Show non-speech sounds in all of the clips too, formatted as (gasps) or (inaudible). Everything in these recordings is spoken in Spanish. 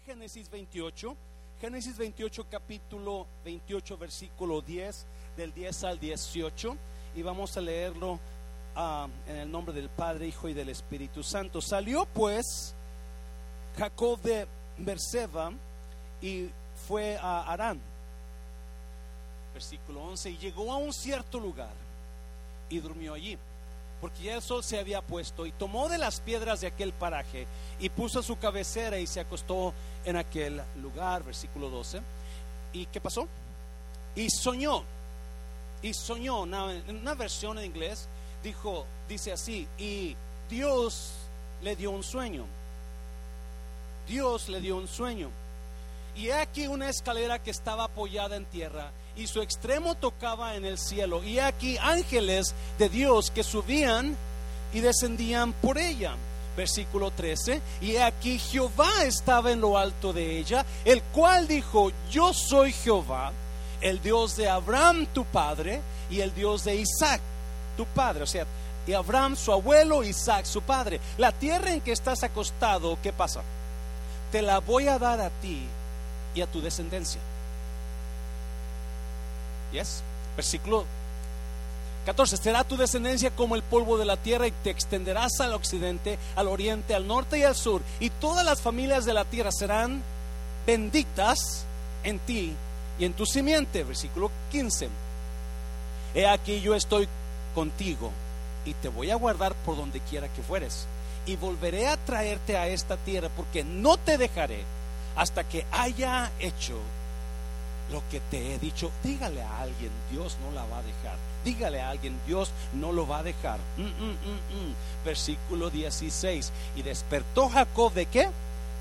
Génesis 28. Génesis 28, capítulo 28, versículo 10, del 10 al 18. Y vamos a leerlo ah, en el nombre del Padre, Hijo y del Espíritu Santo. Salió pues Jacob de Berseba y fue a Arán. Versículo 11. Y llegó a un cierto lugar y durmió allí porque ya el sol se había puesto, y tomó de las piedras de aquel paraje y puso su cabecera y se acostó en aquel lugar, versículo 12. ¿Y qué pasó? Y soñó, y soñó, en una versión en inglés dijo, dice así, y Dios le dio un sueño. Dios le dio un sueño. Y he aquí una escalera que estaba apoyada en tierra y su extremo tocaba en el cielo. Y aquí ángeles de Dios que subían y descendían por ella. Versículo 13. Y aquí Jehová estaba en lo alto de ella, el cual dijo, yo soy Jehová, el Dios de Abraham tu padre y el Dios de Isaac tu padre. O sea, y Abraham su abuelo, Isaac su padre. La tierra en que estás acostado, ¿qué pasa? Te la voy a dar a ti y a tu descendencia. Yes. Versículo 14. Será tu descendencia como el polvo de la tierra y te extenderás al occidente, al oriente, al norte y al sur. Y todas las familias de la tierra serán benditas en ti y en tu simiente. Versículo 15. He aquí yo estoy contigo y te voy a guardar por donde quiera que fueres. Y volveré a traerte a esta tierra porque no te dejaré hasta que haya hecho lo que te he dicho, dígale a alguien, Dios no la va a dejar. Dígale a alguien, Dios no lo va a dejar. Mm, mm, mm, Versículo 16. Y despertó Jacob de qué?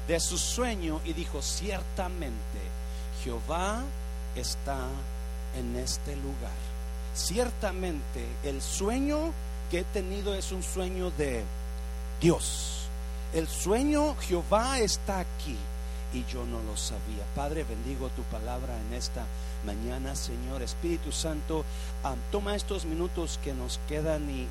De su sueño y dijo, ciertamente, Jehová está en este lugar. Ciertamente, el sueño que he tenido es un sueño de Dios. El sueño, Jehová está aquí y yo no lo sabía. Padre, bendigo tu palabra en esta mañana, Señor. Espíritu Santo, ah, toma estos minutos que nos quedan y,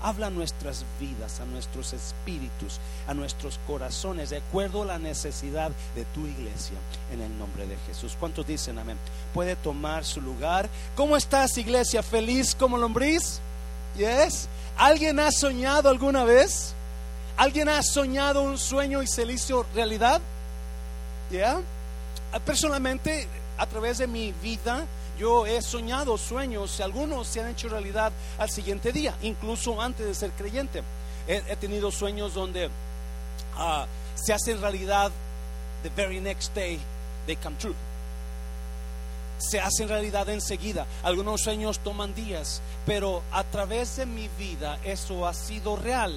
habla a nuestras vidas, a nuestros espíritus, a nuestros corazones, de acuerdo a la necesidad de tu iglesia, en el nombre de Jesús. ¿Cuántos dicen amén? Puede tomar su lugar. ¿Cómo estás, iglesia? ¿Feliz como lombriz? ¿Yes? ¿Alguien ha soñado alguna vez? ¿Alguien ha soñado un sueño y se le hizo realidad? ¿Ya? Ah, personalmente, a través de mi vida, yo he soñado sueños, algunos se han hecho realidad al siguiente día, incluso antes de ser creyente. He, tenido sueños donde ah, se hacen realidad the very next day, they come true. Se hacen realidad enseguida. Algunos sueños toman días, pero a través de mi vida eso ha sido real.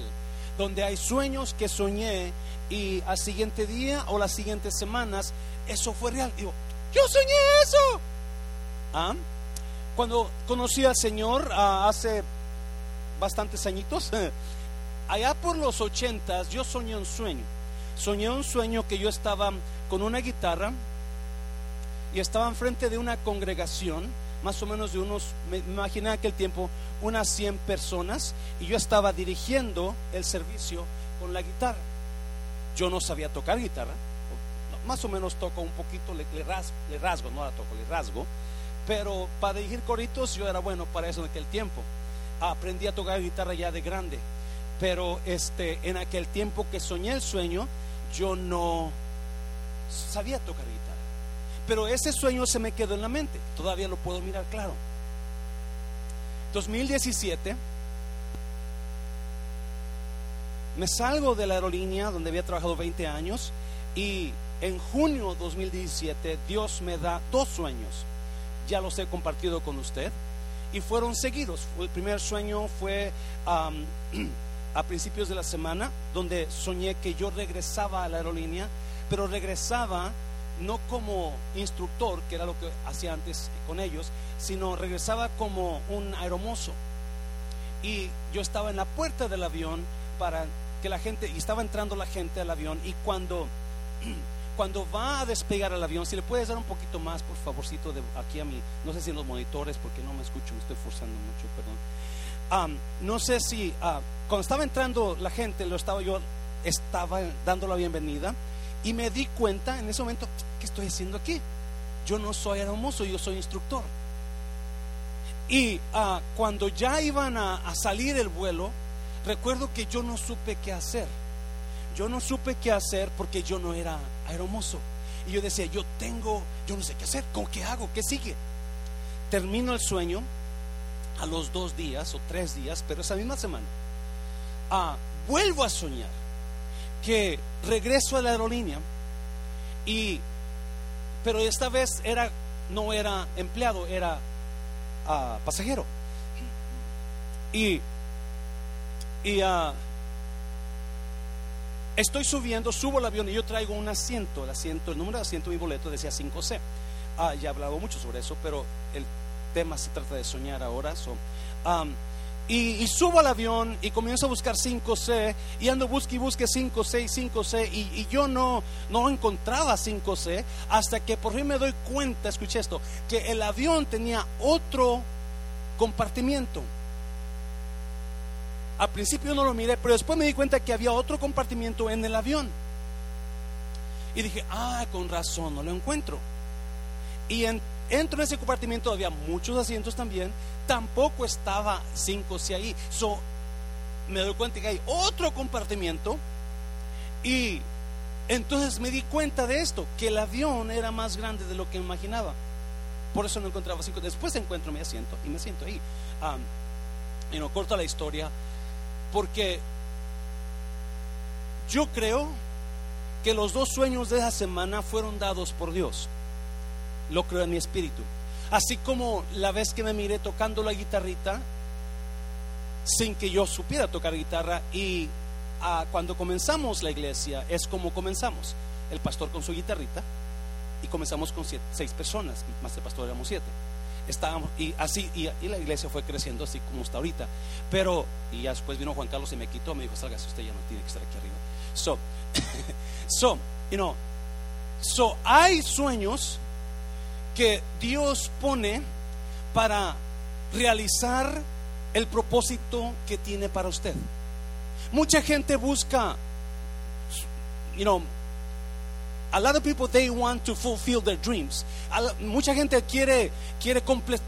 Donde hay sueños que soñé y al siguiente día o las siguientes semanas eso fue real. Digo, yo soñé eso. ¿Ah? Cuando conocí al Señor ah, hace bastantes añitos, (laughs) allá por los ochentas yo soñé un sueño. Soñé un sueño que yo estaba con una guitarra y estaba enfrente de una congregación, más o menos de unos, me imaginé aquel tiempo, unas 100 personas, y yo estaba dirigiendo el servicio con la guitarra. Yo no sabía tocar guitarra, más o menos toco un poquito, le, rasgo, no la toco, le rasgo, pero para dirigir coritos yo era bueno para eso en aquel tiempo. Aprendí a tocar guitarra ya de grande, pero este, en aquel tiempo que soñé el sueño, yo no sabía tocar guitarra. Pero ese sueño se me quedó en la mente, todavía lo puedo mirar claro. 2017 me salgo de la aerolínea donde había trabajado 20 años y en junio 2017 Dios me da dos sueños. Ya los he compartido con usted y fueron seguidos. El primer sueño fue (clears throat) a principios de la semana donde soñé que yo regresaba a la aerolínea, pero regresaba no como instructor, que era lo que hacía antes con ellos, sino regresaba como un aeromozo. Y yo estaba en la puerta del avión para que la gente, y estaba entrando la gente al avión, y cuando, (clears throat) cuando va a despegar el avión, si le puedes dar un poquito más, por favorcito, de aquí a mí, no sé si en los monitores, porque no me escucho, me estoy forzando mucho, perdón. no sé si, ah, cuando estaba entrando la gente, lo estaba yo, estaba dando la bienvenida, Y me di cuenta en ese momento, ¿qué estoy haciendo aquí? Yo no soy hermoso, yo soy instructor. Y ah, cuando ya iban a, salir el vuelo, recuerdo que yo no supe qué hacer. Yo no supe qué hacer porque yo no era hermoso. Y yo decía, yo tengo, yo no sé qué hacer, ¿cómo qué hago? ¿Qué sigue? Termino el sueño a los dos días o tres días, pero esa misma semana, ah, vuelvo a soñar que regreso a la aerolínea y pero esta vez era no era empleado, era ah, pasajero. Y y ah, estoy subiendo, subo el avión y yo traigo un asiento, el asiento, el número de asiento de mi boleto decía 5C. Ah, ya he hablado mucho sobre eso, pero el tema se trata de soñar ahora. Y, subo al avión y comienzo a buscar 5C y ando busque y busque 5C y 5C y, yo no, no encontraba 5C hasta que por fin me doy cuenta, escuché esto, que el avión tenía otro compartimiento. Al principio no lo miré, pero después me di cuenta que había otro compartimiento en el avión. Y dije, ah, con razón, no lo encuentro. Y entro en ese compartimiento, había muchos asientos también, tampoco estaba 5C ahí. So, me doy cuenta que hay otro compartimiento y entonces me di cuenta de esto, que el avión era más grande de lo que imaginaba. Por eso no encontraba cinco. Después encuentro mi asiento y me siento ahí. y no corta la historia porque yo creo que los dos sueños de esa semana fueron dados por Dios. Lo creo en mi espíritu. Así como la vez que me miré tocando la guitarrita, sin que yo supiera tocar guitarra, y ah, cuando comenzamos la iglesia es como comenzamos. El pastor con su guitarrita, y comenzamos con seis personas, más el pastor éramos siete estábamos, y así, y, la iglesia fue creciendo así como está ahorita. Pero, y después vino Juan Carlos y me quitó, me dijo, salga, usted ya no tiene que estar aquí arriba. So, (laughs) so, you know, so hay sueños que Dios pone para realizar el propósito que tiene para usted. Mucha gente busca, you know, a lot of people they want to fulfill their dreams. mucha gente quiere quiere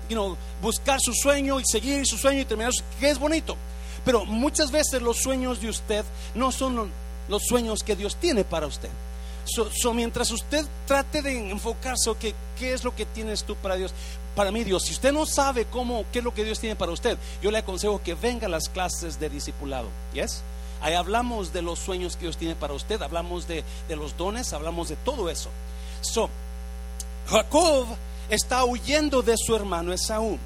you know, buscar su sueño y seguir su sueño y terminar que es bonito. Pero muchas veces los sueños de usted no son los, sueños que Dios tiene para usted. So, mientras usted trate de enfocarse, ¿qué es lo que tienes tú para Dios? Para mí, Dios, si usted no sabe cómo, qué es lo que Dios tiene para usted, yo le aconsejo que venga a las clases de discipulado. ¿Yes? Ahí hablamos de los sueños que Dios tiene para usted, hablamos de, los dones, hablamos de todo eso. So, Jacob está huyendo de su hermano Esaú.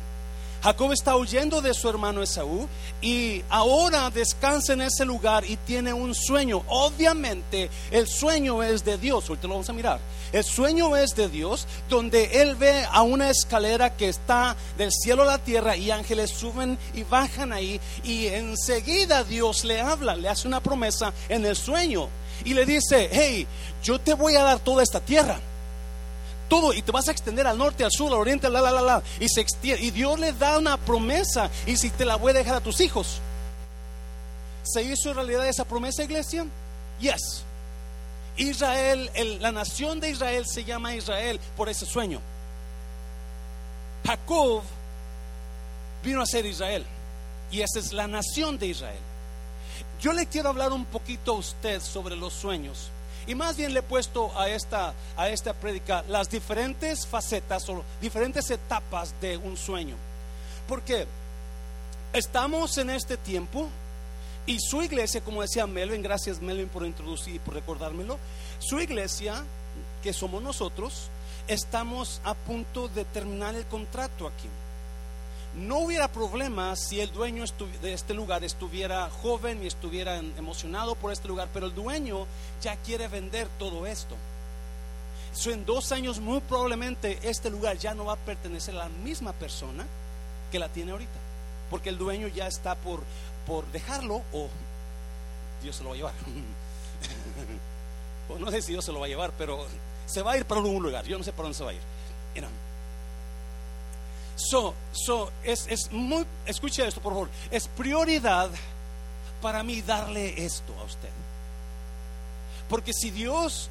Jacob está huyendo de su hermano Esaú y ahora descansa en ese lugar y tiene un sueño. Obviamente el sueño es de Dios, ahorita lo vamos a mirar. El sueño es de Dios donde él ve a una escalera que está del cielo a la tierra y ángeles suben y bajan ahí y enseguida Dios le habla, le hace una promesa en el sueño y le dice, hey, yo te voy a dar toda esta tierra todo y te vas a extender al norte, al sur, al oriente, la, la, la, la, y se extiende, y Dios le da una promesa y si te la voy a dejar a tus hijos. ¿Se hizo realidad esa promesa, iglesia? Yes. Israel, la nación de Israel se llama Israel por ese sueño. Jacob vino a ser Israel y esa es la nación de Israel. Yo le quiero hablar un poquito a usted sobre los sueños y más bien le he puesto a esta, a esta prédica las diferentes facetas o diferentes etapas de un sueño. Porque estamos en este tiempo y su iglesia, como decía Melvin, gracias Melvin por introducir y por recordármelo, su iglesia, que somos nosotros, estamos a punto de terminar el contrato aquí no hubiera problema si el dueño de este lugar estuviera joven y estuviera emocionado por este lugar, pero el dueño ya quiere vender todo esto. en dos años muy probablemente este lugar ya no va a pertenecer a la misma persona que la tiene ahorita, porque el dueño ya está por, por dejarlo o Dios se lo va a llevar. (laughs) o no sé si Dios se lo va a llevar, pero se va a ir para algún lugar, yo no sé para dónde se va a ir. So, so, es, es muy, escuche esto por favor, es prioridad para mí darle esto a usted. Porque si Dios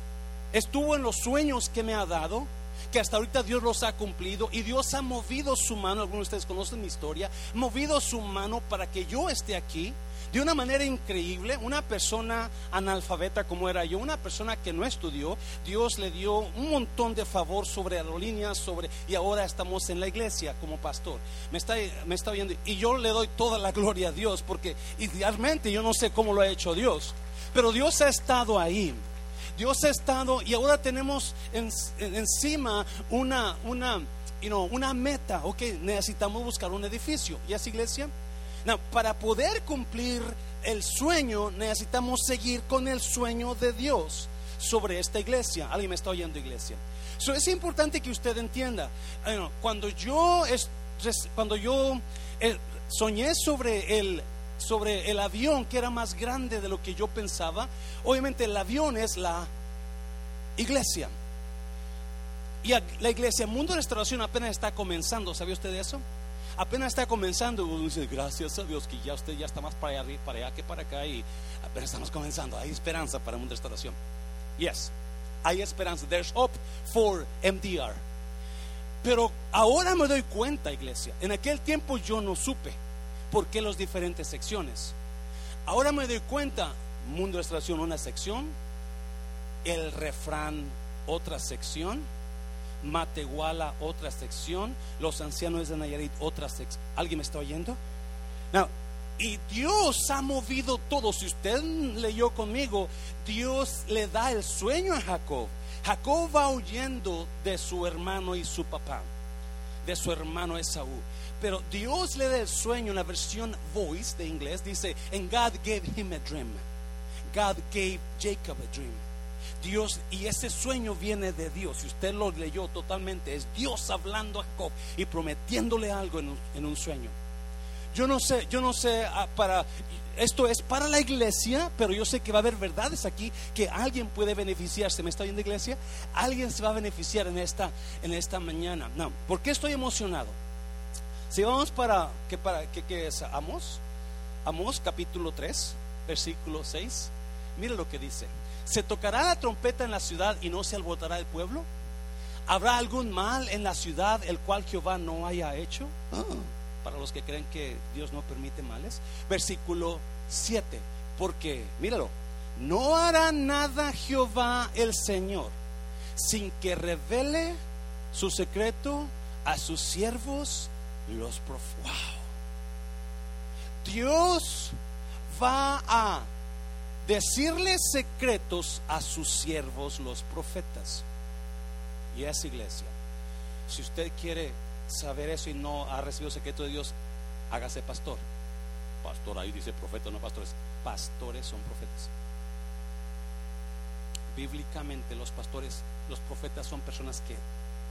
estuvo en los sueños que me ha dado, que hasta ahorita Dios los ha cumplido y Dios ha movido su mano, algunos de ustedes conocen mi historia, movido su mano para que yo esté aquí de una manera increíble. Una persona analfabeta como era yo, una persona que no estudió, Dios le dio un montón de favor sobre aerolíneas, sobre y ahora estamos en la iglesia como pastor. Me está me está viendo y yo le doy toda la gloria a Dios porque idealmente yo no sé cómo lo ha hecho Dios, pero Dios ha estado ahí. Dios ha estado y ahora tenemos encima una una una meta, ok, necesitamos buscar un edificio. ¿Y es iglesia? Para poder cumplir el sueño, necesitamos seguir con el sueño de Dios sobre esta iglesia. Alguien me está oyendo, iglesia. es importante que usted entienda. cuando yo, cuando yo eh, soñé sobre el, sobre el avión que era más grande de lo que yo pensaba, obviamente el avión es la iglesia. Y la iglesia, el mundo de restauración apenas está comenzando. ¿Sabía usted eso? Apenas está comenzando. Uno dice, gracias a Dios que ya usted ya está más para allá, para allá que para acá y apenas estamos comenzando. Hay esperanza para una restauración. Yes, hay esperanza. There's hope for MDR. Pero ahora me doy cuenta, iglesia. En aquel tiempo yo no supe por qué las diferentes secciones. Ahora me doy cuenta, Mundo de Restauración una sección, el refrán otra sección Matehuala otra sección, los ancianos de Nayarit otra sección. ¿Alguien me está oyendo? y Dios ha movido todo. Si usted leyó conmigo, Dios le da el sueño a Jacob. Jacob va huyendo de su hermano y su papá, de su hermano Esaú. Pero Dios le da el sueño en la versión voice de inglés. Dice, and God gave him a dream. God gave Jacob a dream. Dios, y ese sueño viene de Dios. Si usted lo leyó totalmente, es Dios hablando a Jacob y prometiéndole algo en un, sueño. Yo no sé, yo no sé ah, para esto es para la iglesia, pero yo sé que va a haber verdades aquí que alguien puede beneficiarse. ¿Me está viendo iglesia? Alguien se va a beneficiar en esta en esta mañana. No, ¿por qué estoy emocionado? Si vamos para que para que, es Amos, Amos capítulo 3, versículo 6. Mire lo que dice. ¿Se tocará la trompeta en la ciudad y no se alborotará el pueblo? ¿Habrá algún mal en la ciudad el cual Jehová no haya hecho? Ah. para los que creen que Dios no permite males. Versículo 7. Porque, míralo, no hará nada Jehová el Señor sin que revele su secreto a sus siervos los profetas. Dios va a decirle secretos a sus siervos los profetas. Y esa iglesia, si usted quiere saber eso y no ha recibido secreto de Dios, hágase pastor. Pastor, ahí dice profeta, no pastores. Pastores son profetas. Bíblicamente los pastores, los profetas son personas que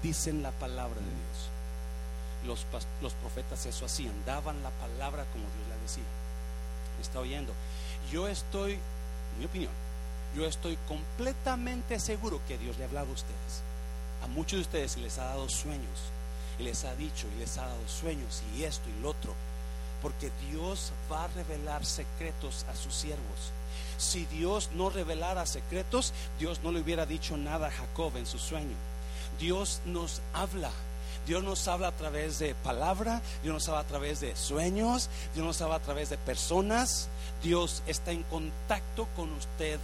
dicen la palabra de Dios. Los, los profetas eso hacían, daban la palabra como Dios la decía. ¿Me está oyendo? Yo estoy mi opinión, yo estoy completamente seguro que Dios le ha hablado a ustedes. A muchos de ustedes les ha dado sueños y les ha dicho y les ha dado sueños y esto y lo otro. Porque Dios va a revelar secretos a sus siervos. Si Dios no revelara secretos, Dios no le hubiera dicho nada a Jacob en su sueño. Dios nos habla Dios nos habla a través de palabra, Dios nos habla a través de sueños, Dios nos habla a través de personas. Dios está en contacto con usted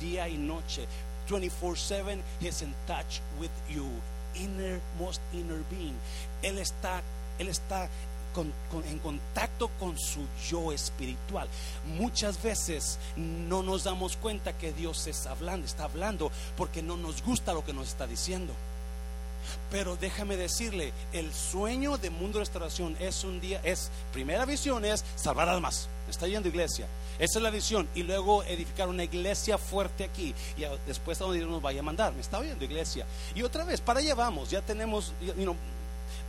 día y noche. 24/7 He's in touch with you, innermost inner being. Él está, él está en contacto con su yo espiritual. Muchas veces no nos damos cuenta que Dios está hablando, está hablando porque no nos gusta lo que nos está diciendo. Pero déjame decirle, el sueño de Mundo Restauración es un día, es, primera visión es salvar almas. Está yendo iglesia. Esa es la visión. Y luego edificar una iglesia fuerte aquí. Y después a donde Dios nos vaya a mandar. Me está oyendo iglesia. Y otra vez, para allá vamos. Ya tenemos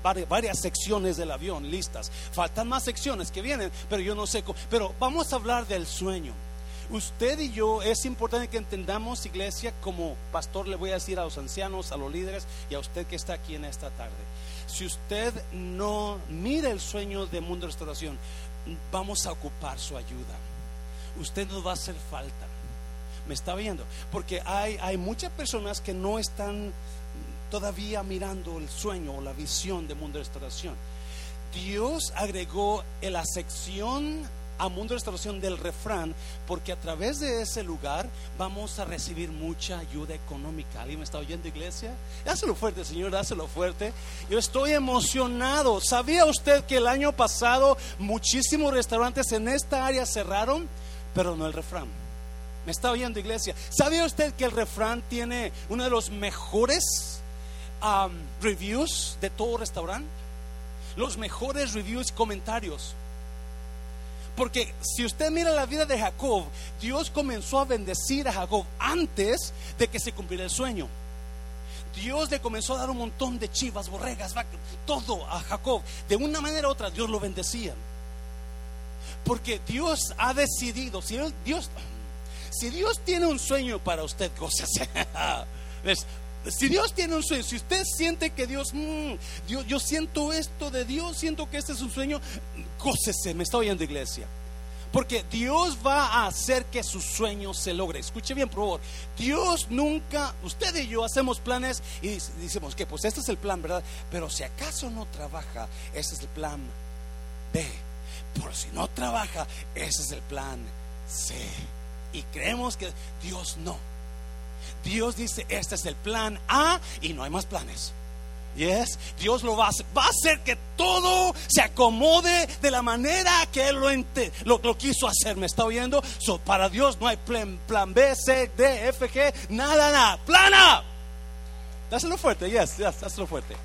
varias, secciones del avión listas. Faltan más secciones que vienen, pero yo no sé cómo. Pero vamos a hablar del sueño. Usted y yo es importante que entendamos, iglesia, como pastor le voy a decir a los ancianos, a los líderes y a usted que está aquí en esta tarde. Si usted no mira el sueño de Mundo de Restauración, vamos a ocupar su ayuda. Usted nos va a hacer falta. me está viendo. Porque hay, hay muchas personas que no están todavía mirando el sueño o la visión de mundo de restauración. Dios agregó en la sección a Mundo Restauración del refrán, porque a través de ese lugar vamos a recibir mucha ayuda económica. ¿Alguien me está oyendo, iglesia? Dáselo fuerte, Señor, dáselo fuerte. Yo estoy emocionado. ¿Sabía usted que el año pasado muchísimos restaurantes en esta área cerraron? Pero no el refrán. ¿Me está oyendo, iglesia? ¿Sabía usted que el refrán tiene uno de los mejores reviews de todo restaurante? Los mejores reviews y comentarios. Porque si usted mira la vida de Jacob, Dios comenzó a bendecir a Jacob antes de que se cumpliera el sueño. Dios le comenzó a dar un montón de chivas, borregas, todo a Jacob. De una manera u otra, Dios lo bendecía. Porque Dios ha decidido, si Dios, tiene un sueño para usted, (laughs) gócese. Si Dios tiene un sueño, si usted siente que Dios, mm, Dios, yo siento esto de Dios, siento que este es un sueño, gócese, me está oyendo iglesia. Porque Dios va a hacer que su sueño se logre. Escuche bien, por favor. Dios nunca, usted y yo hacemos planes y decimos que pues este es el plan, ¿verdad? Pero si acaso no trabaja, ese es el plan B. Por si no trabaja, ese es el plan C. Y creemos que Dios no. Dios dice, este es el plan A y no hay más planes. Yes, Dios lo va a hacer. Va a hacer que todo se acomode de la manera que Él lo, lo, quiso hacer. ¿Me está oyendo? So, para Dios no hay plan, plan B, C, D, F, G, nada, nada. Plana. Dáselo fuerte, yes, yes, dáselo fuerte.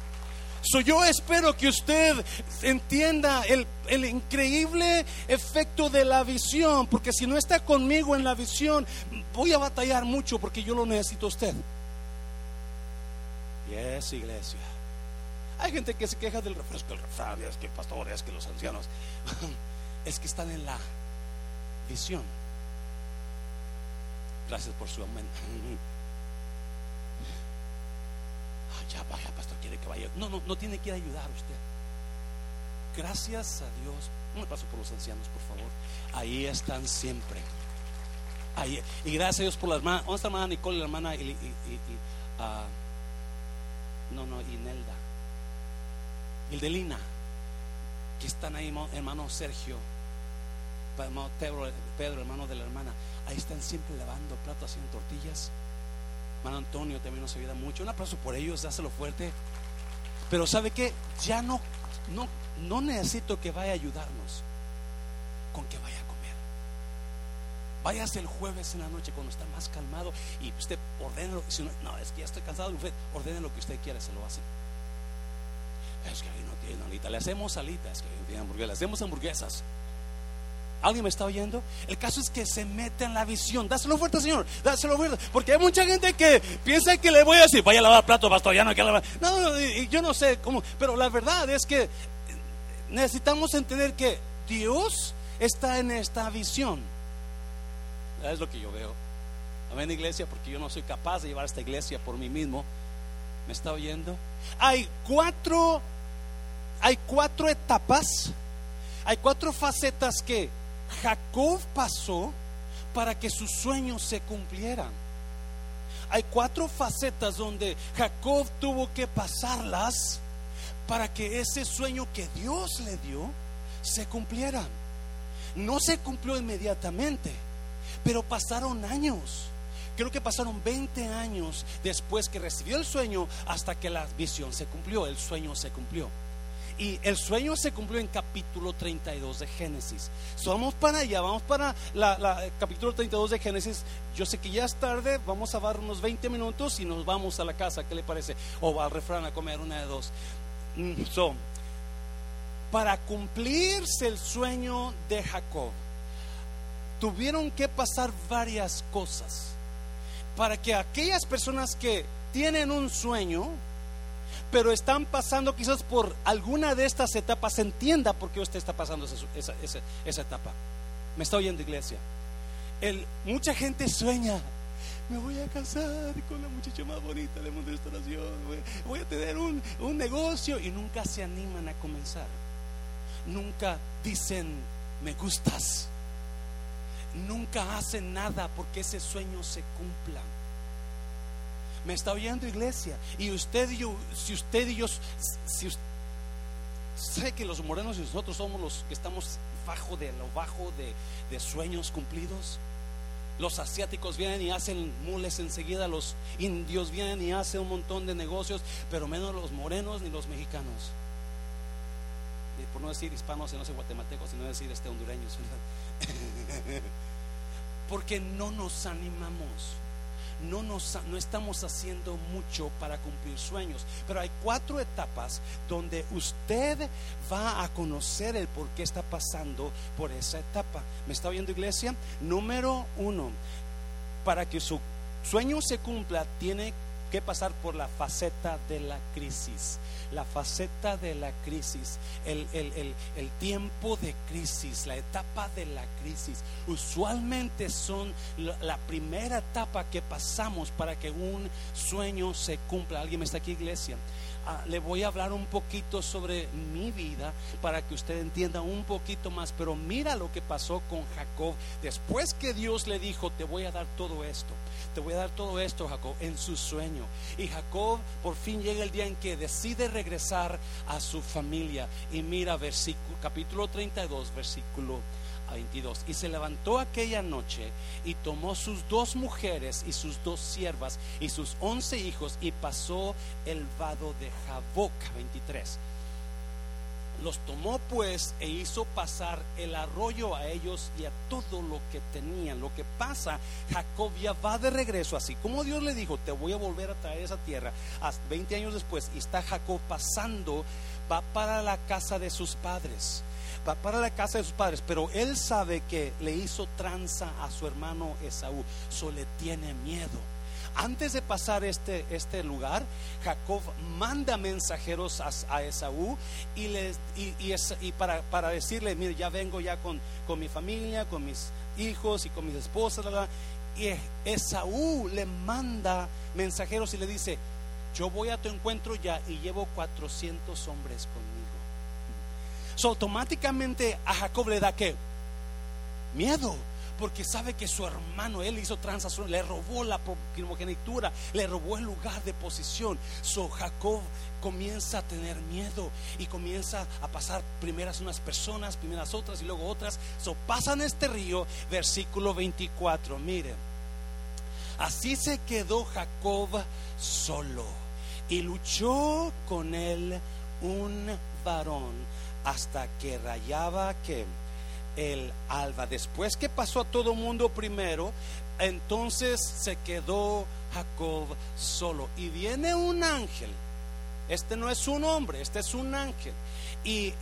So, yo espero que usted entienda el, el, increíble efecto de la visión, porque si no está conmigo en la visión, voy a batallar mucho porque yo lo necesito a usted. Yes, iglesia. Hay gente que se queja del refresco, el refrán, es que pastores, que los ancianos, (laughs) es que están en la visión. Gracias por su aumento. (laughs) ya vaya, pastor, quiere que vaya. No, no, no tiene que ir a ayudar usted. Gracias a Dios. Un paso por los ancianos, por favor. Ahí están siempre. Ahí. Y gracias a Dios por la hermana. ¿Dónde está la hermana Nicole la hermana y, ah, no, no, Inelda? Hildelina, que están ahí, hermano Sergio, hermano Pedro, Pedro, hermano de la hermana, ahí están siempre lavando platos, haciendo tortillas. Hermano Antonio también nos ayuda mucho. Un aplauso por ellos, dáselo fuerte. Pero ¿sabe qué? Ya no, no, no necesito que vaya a ayudarnos con que vaya a comer. Váyase el jueves en la noche cuando está más calmado y usted ordene lo que si no, no, es que ya estoy cansado, ordene lo que usted quiera, se lo hace. Es que ahí no tiene alita. Le hacemos alitas, que tiene hamburguesas. Le hacemos hamburguesas. ¿Alguien me está oyendo? El caso es que se mete en la visión. Dáselo fuerte, Señor. Dáselo fuerte. Porque hay mucha gente que piensa que le voy a decir, vaya a lavar plato, pastor, ya no hay que lavar. No, yo no sé cómo. Pero la verdad es que necesitamos entender que Dios está en esta visión. Es lo que yo veo. Amén, iglesia, porque yo no soy capaz de llevar esta iglesia por mí mismo. ¿Me está oyendo? Hay cuatro, hay cuatro etapas, hay cuatro facetas que Jacob pasó para que sus sueños se cumplieran. Hay cuatro facetas donde Jacob tuvo que pasarlas para que ese sueño que Dios le dio se cumpliera. No se cumplió inmediatamente, pero pasaron años. Creo que pasaron 20 años después que recibió el sueño hasta que la visión se cumplió, el sueño se cumplió. Y el sueño se cumplió en capítulo 32 de Génesis. vamos para allá, vamos para el capítulo 32 de Génesis. Yo sé que ya es tarde, vamos a dar unos 20 minutos y nos vamos a la casa, ¿qué le parece? O al refrán a comer una de dos. Mm, para cumplirse el sueño de Jacob, tuvieron que pasar varias cosas para que aquellas personas que tienen un sueño, pero están pasando quizás por alguna de estas etapas, entienda por qué usted está pasando esa, etapa. ¿Me está oyendo, iglesia? Mucha gente sueña. Me voy a casar con la muchacha más bonita mundo de restauración. Voy a tener un, negocio y nunca se animan a comenzar. Nunca dicen, me gustas nunca hace nada porque ese sueño se cumpla. Me está oyendo iglesia. Y usted y yo, si usted y yo, si usted, sé que los morenos y nosotros somos los que estamos bajo de lo bajo de, de sueños cumplidos. Los asiáticos vienen y hacen mules enseguida, los indios vienen y hacen un montón de negocios, pero menos los morenos ni los mexicanos. Por no decir hispanos y no sé guatemaltecos, sino decir este hondureños. (laughs) Porque no nos animamos no, nos, no estamos haciendo mucho para cumplir sueños. Pero hay cuatro etapas donde usted va a conocer el por qué está pasando por esa etapa. ¿Me está oyendo iglesia? Número uno, para que su sueño se cumpla, tiene que pasar por la faceta de la crisis la faceta de la crisis, el, tiempo de crisis, la etapa de la crisis. Usualmente son la primera etapa que pasamos para que un sueño se cumpla. ¿Alguien está aquí, iglesia? Ah, le voy a hablar un poquito sobre mi vida para que usted entienda un poquito más. Pero mira lo que pasó con Jacob. Después que Dios le dijo, te voy a dar todo esto, te voy a dar todo esto, Jacob, en su sueño. Y Jacob por fin llega el día en que decide regresar a su familia. Y mira versículo, capítulo 32, versículo 22. Y se levantó aquella noche y tomó sus dos mujeres y sus dos siervas y sus once hijos y pasó el vado de Jaboc 23. Los tomó pues e hizo pasar el arroyo a ellos y a todo lo que tenían. Lo que pasa, Jacob ya va de regreso, así como Dios le dijo, te voy a volver a traer esa tierra. Hasta 20 años después, y está Jacob pasando, va para la casa de sus padres para la casa de sus padres, pero él sabe que le hizo tranza a su hermano Esaú, so le tiene miedo. Antes de pasar este, este lugar, Jacob manda mensajeros a, Esaú y, les, y, para, para, decirle, mire, ya vengo ya con, con mi familia, con mis hijos y con mis esposas, y Esaú le manda mensajeros y le dice, yo voy a tu encuentro ya y llevo 400 hombres conmigo automáticamente a Jacob le da que miedo, porque sabe que su hermano, él hizo transacción, le robó la primogenitura, le robó el lugar de posición. So Jacob comienza a tener miedo y comienza a pasar primeras unas personas, primeras otras y luego otras. So pasan este río, versículo 24. Miren, así se quedó Jacob solo y luchó con él un varón hasta que rayaba que el alba. Después que pasó a todo mundo primero, entonces se quedó Jacob solo. Y viene un ángel. Este no es un hombre, este es un ángel. Y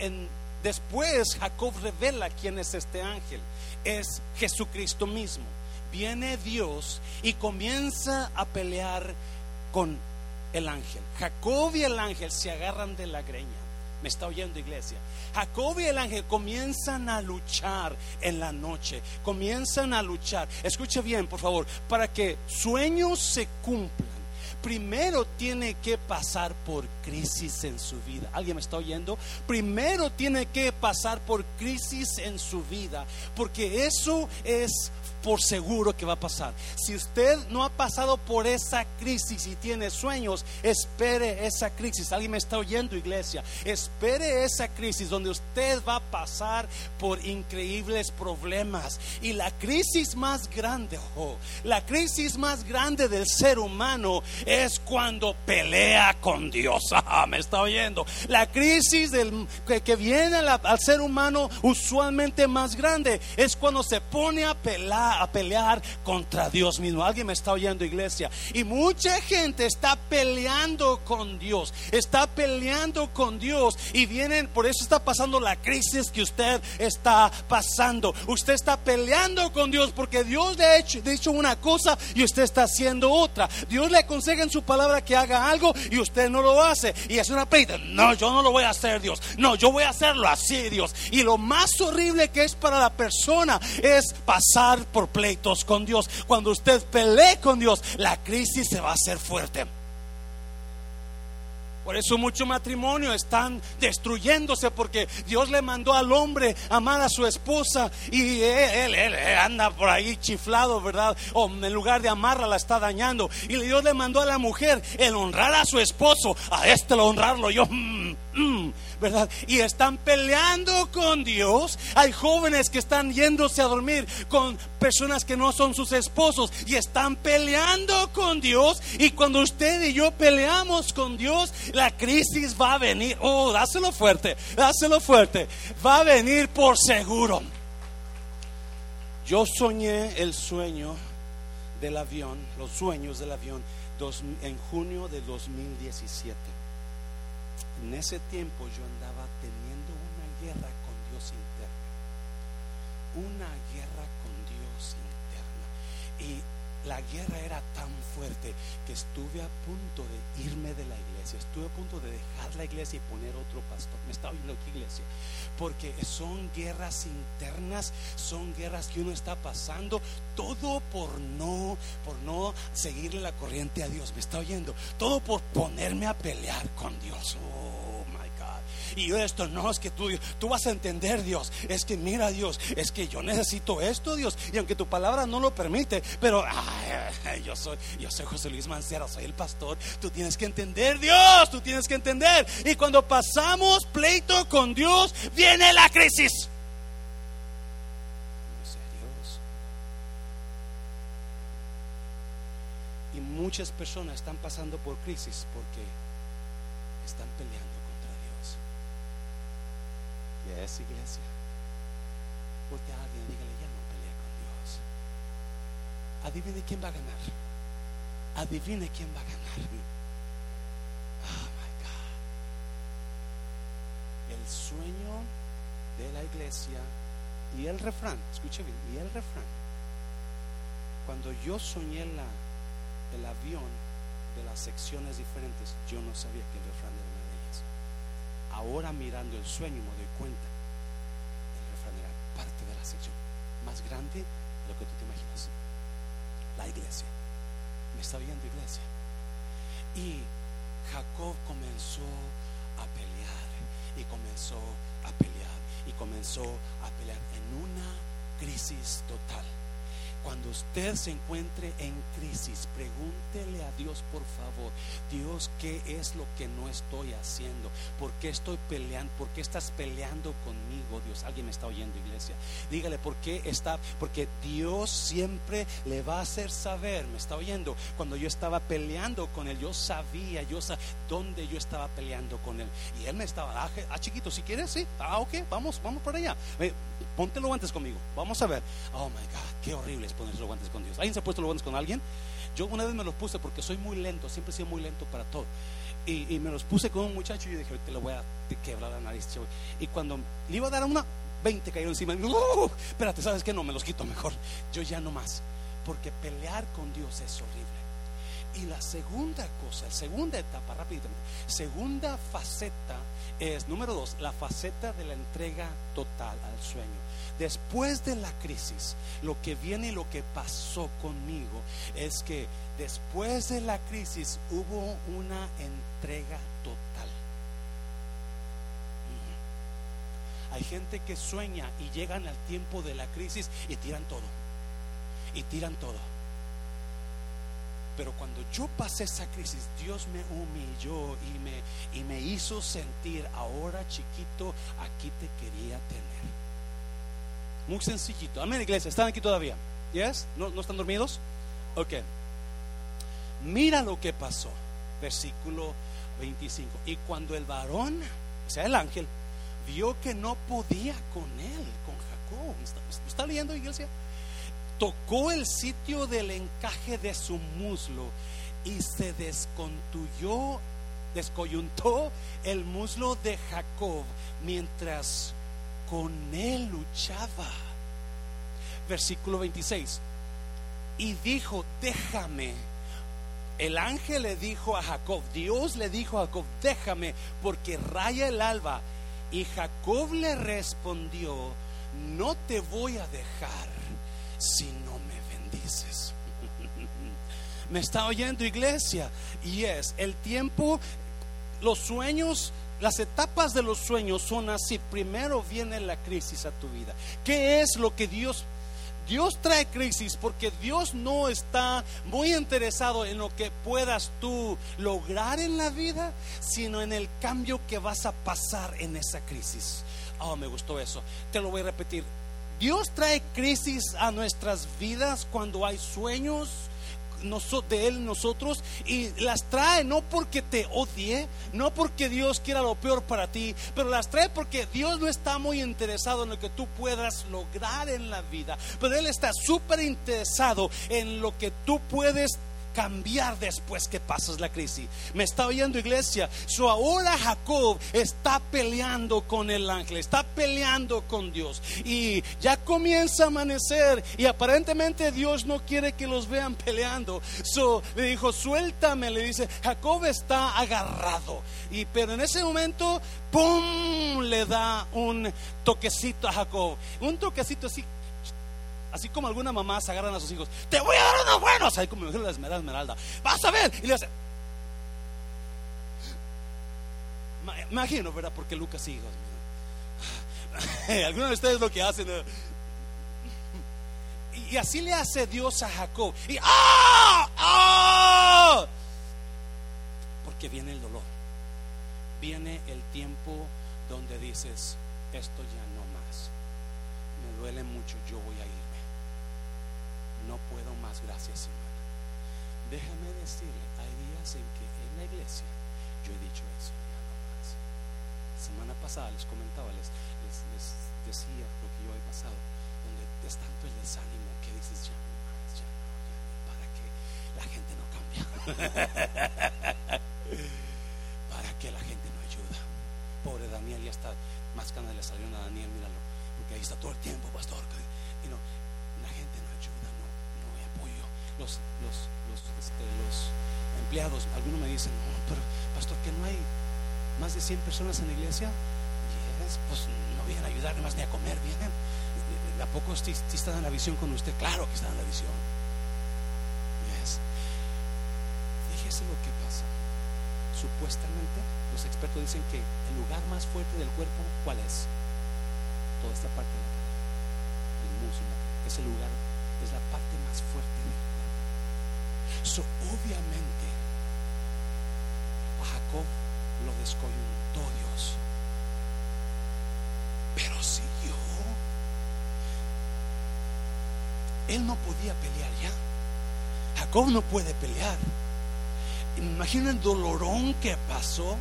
después Jacob revela quién es este ángel. Es Jesucristo mismo. Viene Dios y comienza a pelear con el ángel. Jacob y el ángel se agarran de la greña. Me está oyendo iglesia. Jacob y el ángel comienzan a luchar en la noche. Comienzan a luchar. Escuche bien, por favor. Para que sueños se cumplan. Primero tiene que pasar por crisis en su vida. ¿Alguien me está oyendo? Primero tiene que pasar por crisis en su vida. Porque eso es por seguro que va a pasar. Si usted no ha pasado por esa crisis y tiene sueños, espere esa crisis. ¿Alguien me está oyendo, iglesia? Espere esa crisis donde usted va a pasar por increíbles problemas. Y la crisis más grande, oh, la crisis más grande del ser humano es cuando pelea con Dios. (laughs) Ah, me está oyendo. La crisis del, que, viene al ser humano usualmente más grande es cuando se pone a a pelear contra Dios mismo. Alguien me está oyendo, iglesia. Y mucha gente está peleando con Dios. Está peleando con Dios. Y vienen, por eso está pasando la crisis que usted está pasando. Usted está peleando con Dios porque Dios le ha hecho, dicho una cosa y usted está haciendo otra. Dios le aconseja en su palabra que haga algo y usted no lo hace. Y hace una pleita. No, yo no lo voy a hacer, Dios. No, yo voy a hacerlo así, Dios. Y lo más horrible que es para la persona es pasar por pleitos con Dios. Cuando usted pelee con Dios, la crisis se va a hacer fuerte. Por eso mucho matrimonio están destruyéndose porque Dios le mandó al hombre amar a su esposa y él, él, anda por ahí chiflado, ¿verdad? O en lugar de amarla la está dañando. Y Dios le mandó a la mujer el honrar a su esposo, a este lo honrarlo yo. Mm, mm, ¿verdad? Y están peleando con Dios. Hay jóvenes que están yéndose a dormir con personas que no son sus esposos y están peleando con Dios. Y cuando usted y yo peleamos con Dios, la crisis va a venir. Oh, dáselo fuerte, dáselo fuerte. Va a venir por seguro. Yo soñé el sueño del avión, los sueños del avión, en junio de 2017 en ese tiempo yo andaba teniendo una guerra con Dios interna. Una guerra con Dios interna. Y la guerra era tan fuerte que estuve a punto de irme de la iglesia. Estuve a punto de dejar la iglesia y poner otro pastor. Me estaba viendo aquí iglesia. Porque son guerras internas, son guerras que uno está pasando, todo por no, por no seguirle la corriente a Dios. Me está oyendo. Todo por ponerme a pelear con Dios. Oh y esto no es que tú, tú vas a entender Dios, es que mira Dios, es que yo necesito esto Dios, y aunque tu palabra no lo permite, pero (laughs) yo soy, yo soy José Luis Mancera, soy el pastor, tú tienes que entender Dios, tú tienes que entender, y cuando pasamos pleito con Dios, viene la crisis. Y muchas personas están pasando por crisis porque están peleando es iglesia. Porque a alguien dígale, ya no pelea con Dios. Adivine quién va a ganar. Adivine quién va a ganar. Oh my God. El sueño de la iglesia y el refrán, escuche bien, y el refrán. Cuando yo soñé la, el avión de las secciones diferentes, yo no sabía que el refrán era de. Ahora mirando el sueño me doy cuenta parte de la sección más grande de lo que tú te imaginas. La iglesia. Me está viendo iglesia. Y Jacob comenzó a pelear y comenzó a pelear y comenzó a pelear en una crisis total. Cuando usted se encuentre en crisis, pregúntele a Dios, por favor, Dios, ¿qué es lo que no estoy haciendo? ¿Por qué estoy peleando? ¿Por qué estás peleando conmigo, Dios? Alguien me está oyendo, iglesia. Dígale, ¿por qué está? Porque Dios siempre le va a hacer saber, me está oyendo. Cuando yo estaba peleando con Él, yo sabía, yo sabía dónde yo estaba peleando con Él. Y Él me estaba, ah, ah chiquito, si quieres, sí, ah, ok, vamos, vamos por allá. Ponte los guantes conmigo, vamos a ver. Oh, my God, qué horrible ponerse los guantes con Dios. ¿Alguien se ha puesto los guantes con alguien? Yo una vez me los puse porque soy muy lento, siempre he sido muy lento para todo. Y, me los puse con un muchacho y yo dije, te lo voy a quebrar la nariz. Y cuando le iba a dar una, 20 cayeron encima. ¡Uh! espérate, ¿sabes qué? No, me los quito mejor. Yo ya no más. Porque pelear con Dios es horrible. Y la segunda cosa, segunda etapa, rápidamente, segunda faceta es, número dos, la faceta de la entrega total al sueño. Después de la crisis, lo que viene y lo que pasó conmigo es que después de la crisis hubo una entrega total. Hay gente que sueña y llegan al tiempo de la crisis y tiran todo. Y tiran todo. Pero cuando yo pasé esa crisis, Dios me humilló y me, y me hizo sentir, ahora chiquito, aquí te quería tener. Muy sencillito. Amén, iglesia. ¿Están aquí todavía? ¿Yes? ¿No, ¿No están dormidos? Ok. Mira lo que pasó. Versículo 25. Y cuando el varón, o sea, el ángel, vio que no podía con él, con Jacob. ¿Está, está leyendo, iglesia? Tocó el sitio del encaje de su muslo y se descontuyó, descoyuntó el muslo de Jacob mientras con él luchaba. Versículo 26. Y dijo, déjame. El ángel le dijo a Jacob, Dios le dijo a Jacob, déjame porque raya el alba. Y Jacob le respondió, no te voy a dejar si no me bendices. (laughs) me está oyendo iglesia. Y es el tiempo los sueños, las etapas de los sueños son así. Primero viene la crisis a tu vida. ¿Qué es lo que Dios Dios trae crisis porque Dios no está muy interesado en lo que puedas tú lograr en la vida, sino en el cambio que vas a pasar en esa crisis. Oh, me gustó eso. Te lo voy a repetir. Dios trae crisis a nuestras vidas cuando hay sueños, de Él nosotros y las trae no porque te odie, no porque Dios quiera lo peor para ti, pero las trae porque Dios no está muy interesado en lo que tú puedas lograr en la vida, pero Él está súper interesado en lo que tú puedes cambiar después que pasas la crisis. Me está oyendo iglesia. So ahora Jacob está peleando con el ángel, está peleando con Dios. Y ya comienza a amanecer y aparentemente Dios no quiere que los vean peleando. So le dijo, suéltame, le dice, Jacob está agarrado. Y pero en ese momento, ¡pum! le da un toquecito a Jacob. Un toquecito así Así como algunas mamás agarran a sus hijos, te voy a dar unos buenos. Ahí como me la esmeralda, esmeralda. Vas a ver. Y le hace. Imagino, ¿verdad? Porque Lucas hijos. (laughs) Algunos de ustedes lo que hacen. Y así le hace Dios a Jacob. Y ¡ah! ¡ah! Porque viene el dolor. Viene el tiempo donde dices, esto ya no más. Me duele mucho, yo voy a gracias Señor. Déjame decirle, hay días en que en la iglesia yo he dicho eso, ya no más. Semana pasada les comentaba, les, decía lo que yo he pasado, donde es tanto el desánimo que dices, ya no más, ya no, ya no, para que la gente no cambia. (laughs) para que la gente no ayuda. Pobre Daniel, ya está, más ganas le salió a Daniel, míralo, porque ahí está todo el tiempo, pastor. Y no, los, los, los, este, los empleados, algunos me dicen, no, pero pastor, que no hay más de 100 personas en la iglesia, pues no vienen a ayudar más ni a comer, vienen. ¿A poco si, están en la visión con usted? Claro que están en la visión. Yes. Fíjese lo que pasa. Supuestamente, los expertos dicen que el lugar más fuerte del cuerpo, ¿cuál es? Toda esta parte de la el muslo, es el lugar, es la parte más fuerte del obviamente, a Jacob lo descoyuntó Dios. Pero siguió. Él no podía pelear ya. Jacob no puede pelear. Imagina el dolorón que pasó.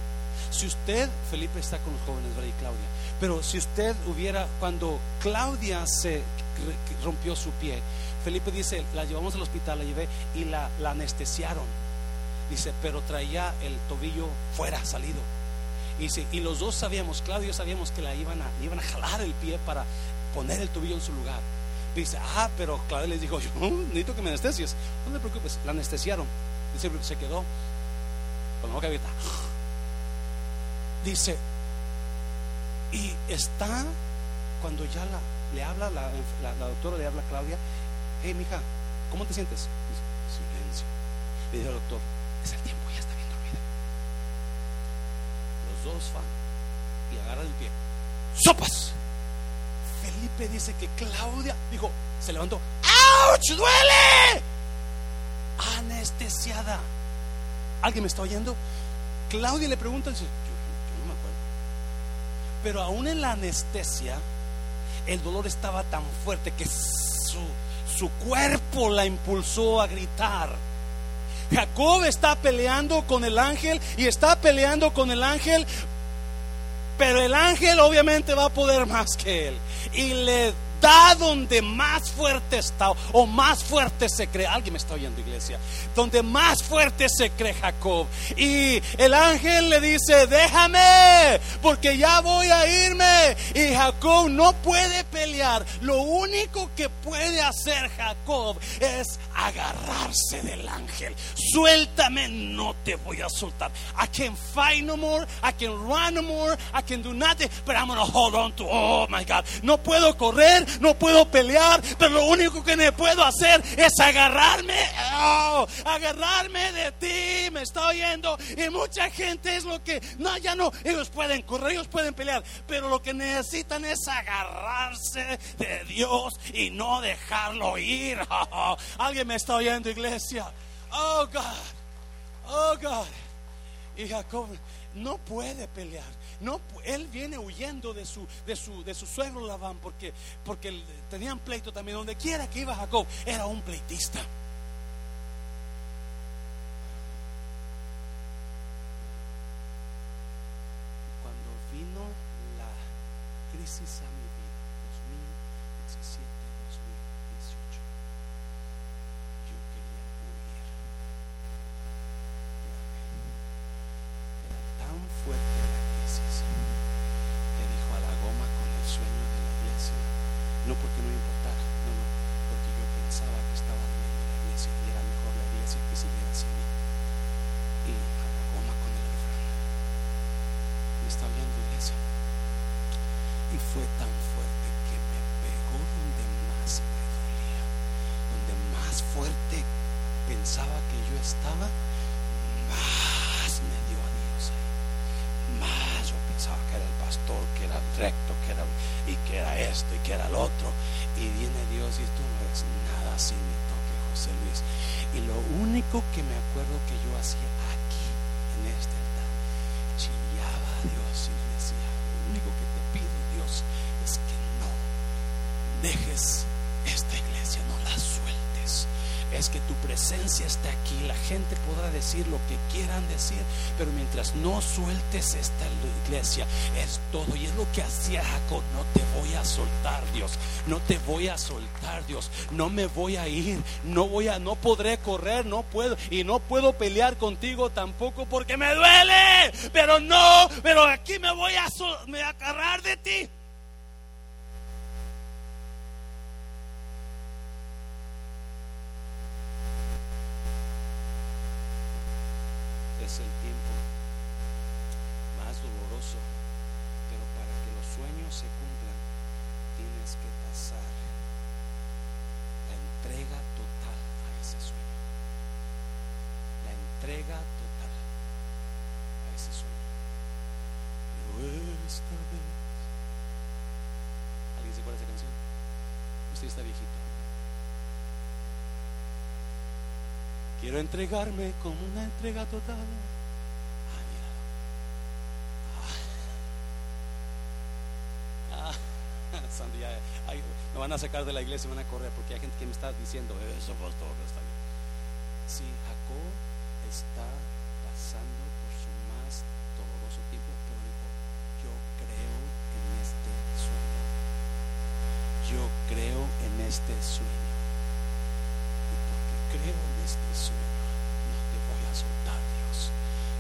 Si usted, Felipe está con los jóvenes, ¿verdad? Claudia. Pero si usted hubiera, cuando Claudia se rompió su pie, Felipe dice, la llevamos al hospital, la llevé y la, anestesiaron. Dice, pero traía el tobillo fuera, salido. Y, y los dos sabíamos, Claudio sabíamos que la iban a, iban a jalar el pie para poner el tobillo en su lugar. Dice, ah, pero Claudio les dijo, (laughs) yo necesito que me anestesies. No te preocupes, la anestesiaron. Dice, se quedó con la boca abierta. (gasps) Dice, y está cuando ya la, le habla, la, la doctora le habla a Claudia hey, mija, ¿cómo te sientes? Silencio. Le dijo al doctor, es el tiempo, ya está bien dormida. Los dos van y agarran el pie. ¡Sopas! Felipe dice que Claudia, dijo, se levantó. ¡Auch! ¡Duele! Anestesiada. ¿Alguien me está oyendo? Claudia le pregunta, dice, yo no me acuerdo. Pero aún en la anestesia, el dolor estaba tan fuerte que su su cuerpo la impulsó a gritar. Jacob está peleando con el ángel y está peleando con el ángel, pero el ángel obviamente va a poder más que él. Y le da donde más fuerte está o más fuerte se cree. Alguien me está oyendo, iglesia. Donde más fuerte se cree Jacob. Y el ángel le dice: Déjame, porque ya voy a irme. Y Jacob no puede pelear. Lo único que puede hacer Jacob es agarrarse del ángel. Suéltame, no te voy a soltar. I can fight no more, I can run no more, I can do nothing, but I'm gonna hold on to. Oh my God, no puedo correr, no puedo pelear, pero lo único que me puedo hacer es agarrarme, oh, agarrarme de ti, me está oyendo. Y mucha gente es lo que, no, ya no, ellos pueden correr, ellos pueden pelear, pero lo que necesitan es agarrarse de Dios y no dejarlo ir. (laughs) Alguien me está oyendo, iglesia. Oh God, oh God. Y Jacob no puede pelear. No, él viene huyendo de su, de su, de su suegro Labán porque, porque tenían pleito también. Donde quiera que iba Jacob, era un pleitista. Cuando vino la crisis a mi vida, 2017, 2018, yo quería huir. Era tan fuerte la crisis que dijo a la goma con el sueño de la iglesia, no porque no me importara, no, no, porque yo pensaba que estaba dañando la iglesia y era mejor la iglesia que siguiera sin mí. Y a la goma con el refrán. Me está oyendo iglesia. Fue tan fuerte que me pegó donde más me dolía, donde más fuerte pensaba que yo estaba, más me dio a Dios ahí. Más yo pensaba que era el pastor, que era recto, que era y que era esto y que era el otro. Y viene Dios y tú no eres nada sin mi toque, José Luis. Y lo único que me acuerdo que yo hacía aquí, en este altar, chillaba a Dios y le decía, lo único que te pido, Dios, es que no dejes esta iglesia, no la sueltes. Es que tu presencia esté aquí. La gente podrá decir lo que quieran decir, pero mientras no sueltes esta iglesia, es todo. Y es lo que hacía Jacob. No te voy a soltar, Dios. No te voy a soltar, Dios. No me voy a ir. No voy a, no podré correr, no puedo. Y no puedo pelear contigo tampoco porque me duele. Pero no, pero aquí me voy a, me voy a agarrar de ti. es el tiempo más doloroso, pero para que los sueños se cumplan, tienes que pasar la entrega total a ese sueño. La entrega total a ese sueño. Pero esta vez. ¿Alguien se acuerda de esa canción? Usted está viejito. Quiero entregarme como una entrega total. Ah, míralo. Ah. Ah, Sandy, ya- ay, me van a sacar de la iglesia y van a correr porque hay gente que me está diciendo eso, pastor, está bien. Sí, Jacob está pasando por su más doloroso tiempo, pero yo creo en este sueño. Yo creo en este sueño. Y porque creo en este sueño, no te voy a soltar, Dios.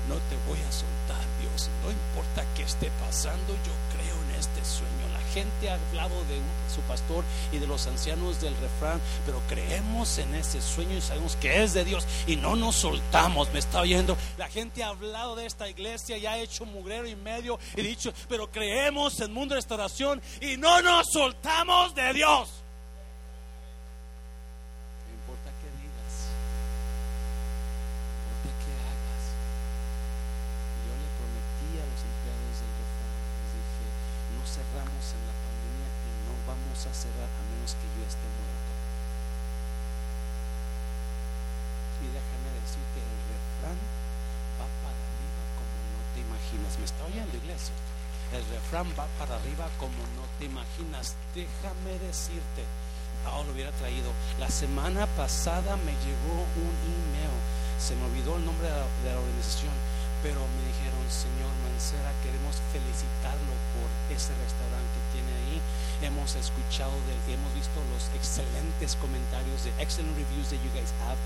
No te voy a soltar, Dios. No importa qué esté pasando, yo creo en este sueño. La gente ha hablado de su pastor y de los ancianos del refrán, pero creemos en ese sueño y sabemos que es de Dios y no nos soltamos. Me está oyendo. La gente ha hablado de esta iglesia y ha hecho mugrero y medio y dicho, pero creemos en mundo de restauración y no nos soltamos de Dios. No importa qué digas, no importa qué hagas. Yo le prometí a los empleados del refrán, les dije, no cerramos en la pandemia y no vamos a cerrar a menos que yo esté muerto. Y déjame decirte, el refrán va para arriba como no te imaginas. ¿Me está oyendo, iglesia? El refrán va para arriba como no te imaginas. Déjame decirte, ah, lo hubiera traído. La semana pasada me llegó un email. Se me olvidó el nombre de la, organización, pero me dijeron, señor Mancera, queremos felicitarlo por ese restaurante que tiene ahí. Hemos escuchado, de, hemos visto los excelentes comentarios, de excellent reviews that you guys have.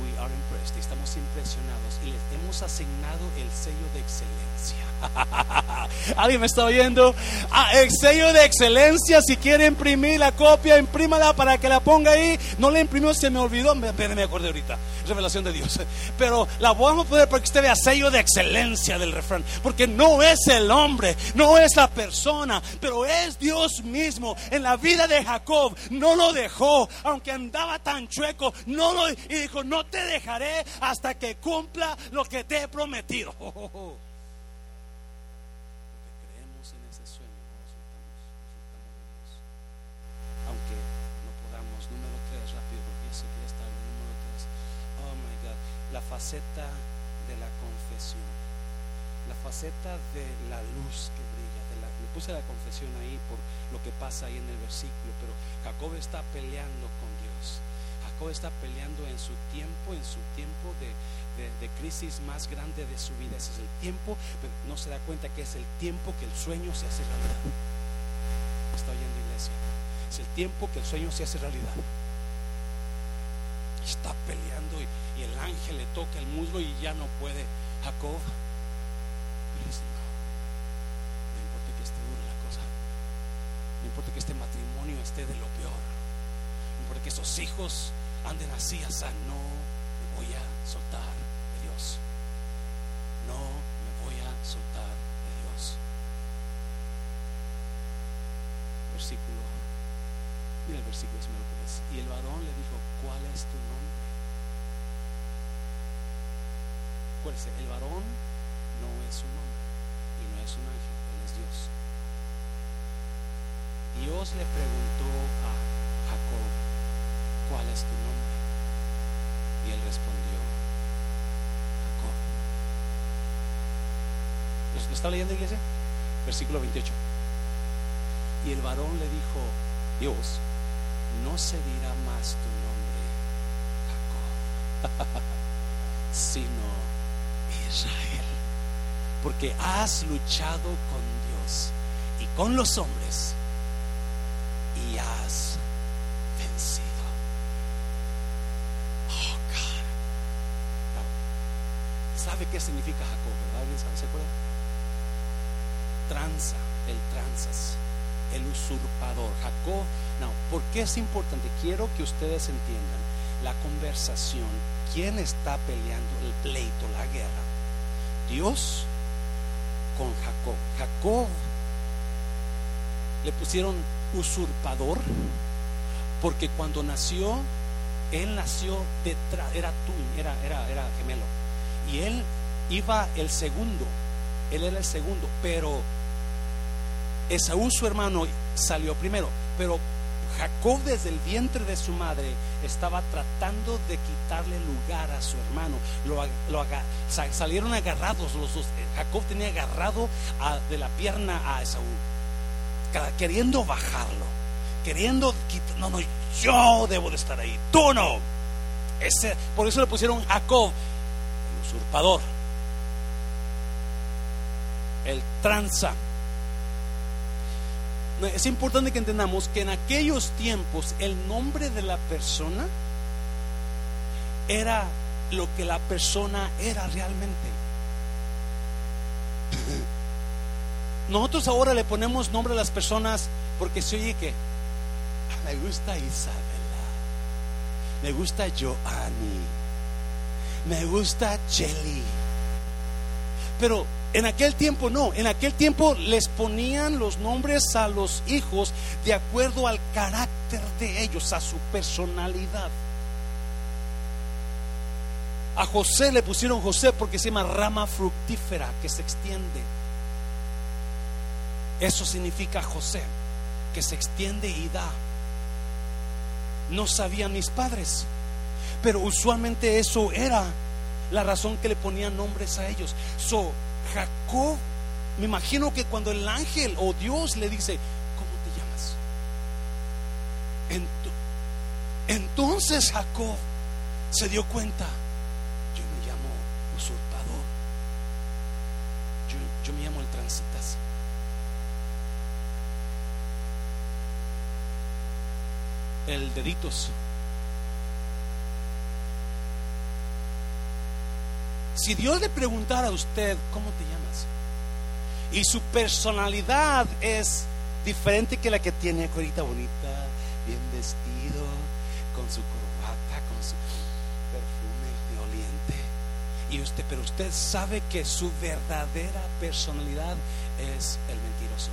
We are impressed, estamos impresionados y les hemos asignado el sello de excelencia. (laughs) ¿Alguien me está oyendo? Ah, el sello de excelencia, si quiere imprimir la copia, imprímala para que la ponga ahí. No la imprimió, se me olvidó, me, me acordé ahorita. Revelación de Dios. Pero la vamos a poner para que usted vea sello de excelencia del refrán. Porque no es el hombre, no es la persona, pero es Dios mismo. En la vida de Jacob no lo dejó, aunque andaba tan chueco, no lo y dijo, no te dejaré hasta que cumpla lo que te he prometido. faceta de la confesión, la faceta de la luz que brilla. La, le puse la confesión ahí por lo que pasa ahí en el versículo, pero Jacob está peleando con Dios. Jacob está peleando en su tiempo, en su tiempo de, de, crisis más grande de su vida. Ese es el tiempo, pero no se da cuenta que es el tiempo que el sueño se hace realidad. Está oyendo iglesia. Es el tiempo que el sueño se hace realidad. Está peleando y el ángel le toca el muslo y ya no puede. Jacob, no, importa que esté dura la cosa, no importa que este matrimonio esté de lo peor, no importa que esos hijos anden así, no me voy a soltar de Dios. No me voy a soltar de Dios. Versículo, mira el versículo, y el varón le dijo, ¿cuál es tu nombre? el varón no es un hombre y no es un ángel, él es Dios. Dios le preguntó a ¿cuál es tu nombre? Y él respondió, Jacob. ¿Lo está leyendo iglesia? Versículo 28. Y el varón le dijo, Dios, no se dirá más tu nombre, Jacob, (laughs) sino Israel, porque has luchado con Dios y con los hombres y has vencido. Oh, God. ¿Sabe qué significa Jacob? ¿Verdad? ¿Alguien sabe? ¿Se acuerda? Tranza, el tranzas, el usurpador. Jacob, no, ¿por qué es importante? Quiero que ustedes entiendan la conversación, quién está peleando el pleito, la guerra Dios con Jacob. Jacob le pusieron usurpador porque cuando nació, él nació detrás, era tú, era, era, era gemelo. Y él iba el segundo, él era el segundo, pero Esaú, su hermano, salió primero. Pero Jacob desde el vientre de su madre estaba tratando de quitarle lugar a su hermano. Lo, salieron agarrados los dos. Jacob tenía agarrado de la pierna a Esaú, queriendo bajarlo, queriendo quitar. No, no, yo debo de estar ahí, tú no. Ese, por eso le pusieron Jacob, usurpador, el tranza es importante que entendamos que en aquellos tiempos el nombre de la persona era lo que la persona era realmente. (clears throat) Nosotros ahora le ponemos nombre a las personas porque se oye que ah, me gusta Isabela, me gusta Joanny, me gusta Jelly. Pero en aquel tiempo no, en aquel tiempo les ponían los nombres a los hijos de acuerdo al carácter de ellos, a su personalidad. A José le pusieron José porque se llama rama fructífera que se extiende. Eso significa José, que se extiende y da. No sabían mis padres, pero usualmente eso era la razón que le ponían nombres a ellos. So, Jacob, me imagino que cuando el ángel o Dios le dice, ¿cómo te llamas? Entonces Jacob se dio cuenta, yo me llamo usurpador, yo, yo me llamo el transitas. El deditos. Si Dios le preguntara a usted, ¿cómo te llamas? Y su personalidad es diferente que la que tiene ahorita bonita, bien vestido, con su corbata, con su perfume de oliente. Y usted, pero usted sabe que su verdadera personalidad es el mentiroso.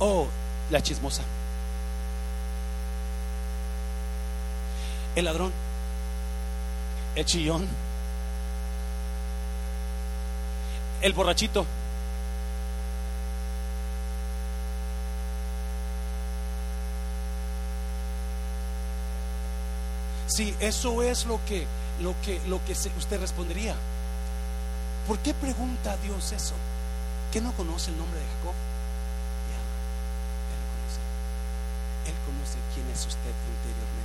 O la chismosa. El ladrón. El chillón. El borrachito. Sí, eso es lo que, lo que, lo que usted respondería. ¿Por qué pregunta a Dios eso? ¿Que no conoce el nombre de Jacob? Ya, él conoce. Él conoce quién es usted interiormente.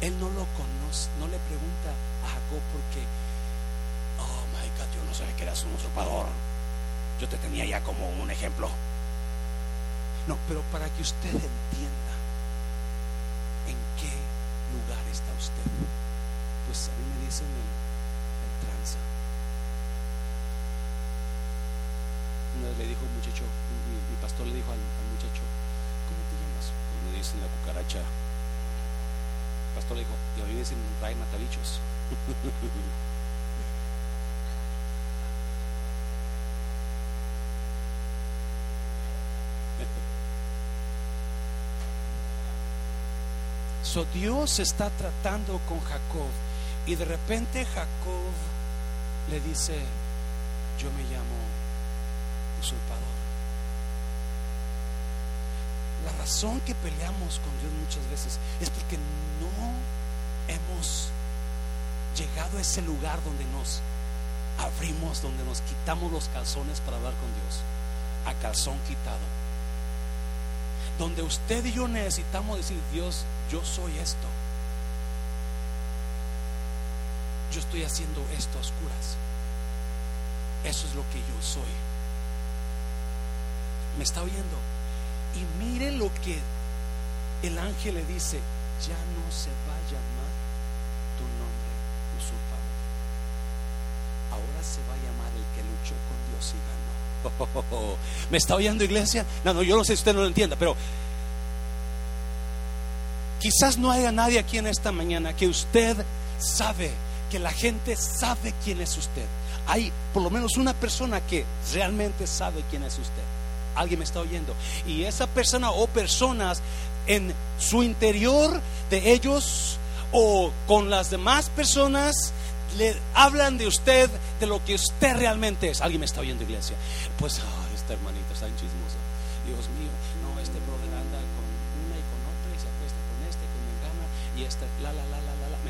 Él no lo conoce, no le pregunta a Jacob porque, oh my God, yo no sabía que eras un usurpador. Yo te tenía ya como un ejemplo. No, pero para que usted entienda lugar está usted? Pues a mí me dicen el, el tranza. Una vez le dijo un muchacho, mi, pastor le dijo al, muchacho, ¿cómo te llamas? Pues me dicen la cucaracha. Pastor le dijo, mí me dicen Ray Matabichos. (laughs) So Dios está tratando con Jacob y de repente Jacob le dice, yo me llamo usurpador. La razón que peleamos con Dios muchas veces es porque no hemos llegado a ese lugar donde nos abrimos, donde nos quitamos los calzones para hablar con Dios, a calzón quitado donde usted y yo necesitamos decir, Dios, yo soy esto. Yo estoy haciendo esto a oscuras. Eso es lo que yo soy. ¿Me está oyendo? Y mire lo que el ángel le dice, ya no se va a llamar tu nombre usurpador. Ahora se va a llamar el que luchó con Dios y ganó. (laughs) ¿Me está oyendo iglesia? No, no, yo no sé si usted no lo entienda, pero quizás no haya nadie aquí en esta mañana que usted sabe, que la gente sabe quién es usted. Hay por lo menos una persona que realmente sabe quién es usted. Alguien me está oyendo. Y esa persona o personas en su interior de ellos o con las demás personas le hablan de usted, de lo que usted realmente es. Alguien me está oyendo, iglesia. Pues, oh, esta hermanita está en chismosa. Dios mío, no, este brother anda con una y con otra y se acuesta con este, con gana y esta, la, la, la, la,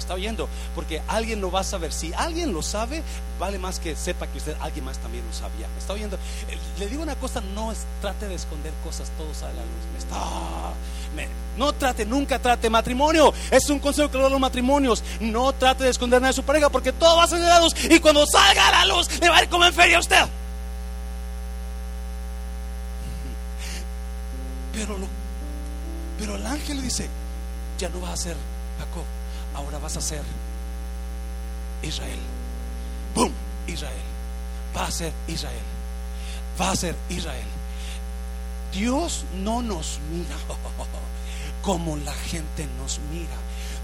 está oyendo, porque alguien lo va a saber. Si alguien lo sabe, vale más que sepa que usted, alguien más también lo sabía. Me está oyendo. Eh, le digo una cosa, no trate de esconder cosas, todo sale a la luz. Me está no trate, nunca trate matrimonio. Es un consejo que a los matrimonios. No trate de esconder nada de su pareja porque todo va a salir a la luz. Y cuando salga a la luz, le va a ir como en feria a usted. Pero, pero el ángel le dice: Ya no vas a ser Jacob, ahora vas a ser Israel. ¡Bum! Israel. Va a ser Israel. Va a ser Israel. Dios no nos mira (laughs) como la gente nos mira.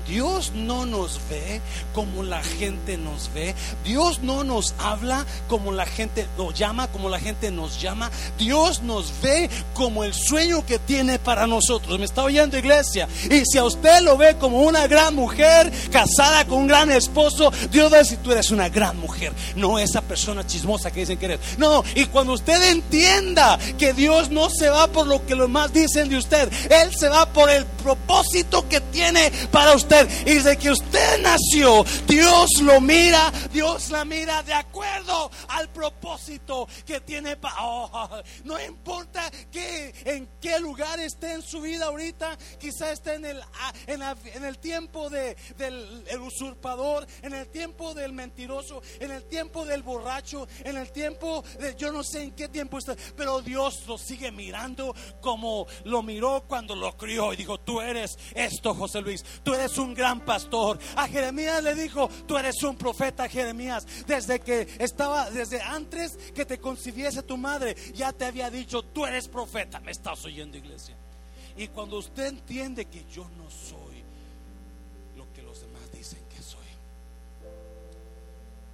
Dios no nos ve como la gente nos ve. Dios no nos habla como la gente nos llama, como la gente nos llama. Dios nos ve como el sueño que tiene para nosotros. ¿Me está oyendo iglesia? Y si a usted lo ve como una gran mujer casada con un gran esposo, Dios va a decir, tú eres una gran mujer. No esa persona chismosa que dicen que eres. No, y cuando usted entienda que Dios no se va por lo que los demás dicen de usted, Él se va por el propósito que tiene para usted y desde que usted nació, Dios lo mira, Dios la mira de acuerdo al propósito que tiene. oh, no importa que, en qué lugar esté en su vida ahorita, quizá esté en el, ah, en, el tiempo de, del usurpador, en el tiempo del mentiroso, en el tiempo del borracho, en el tiempo de yo no sé en qué tiempo está, pero Dios lo sigue mirando como lo miró cuando lo crió y dijo, tú eres esto, José Luis, tú eres un un gran pastor. A Jeremías le dijo, tú eres un profeta, Jeremías. Desde que estaba, desde antes que te concibiese tu madre, ya te había dicho, tú eres profeta. Me estás oyendo, iglesia. Y cuando usted entiende que yo no soy lo que los demás dicen que soy,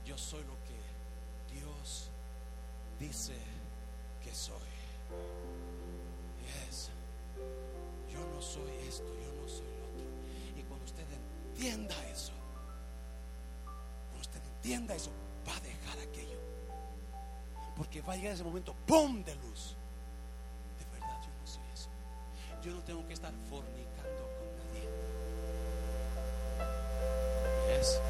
yo soy lo que Dios dice entienda eso, cuando usted entienda eso, va a dejar aquello. Porque va a llegar ese momento, ¡pum! de luz. De verdad, yo no soy eso. Yo no tengo que estar fornicando con nadie. Yes.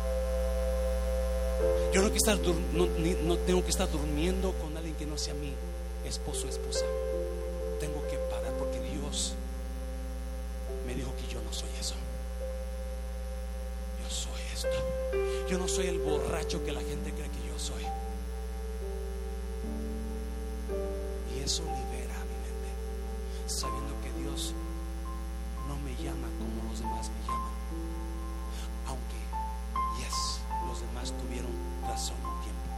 Yo no, que estar no- no tengo que estar durmiendo con alguien que no sea mi esposo o esposa. Tengo que soy el borracho que la gente cree que yo soy. Y eso libera mi mente, sabiendo que Dios no me llama como los demás me llaman. Aunque, yes, los demás tuvieron razón un tiempo.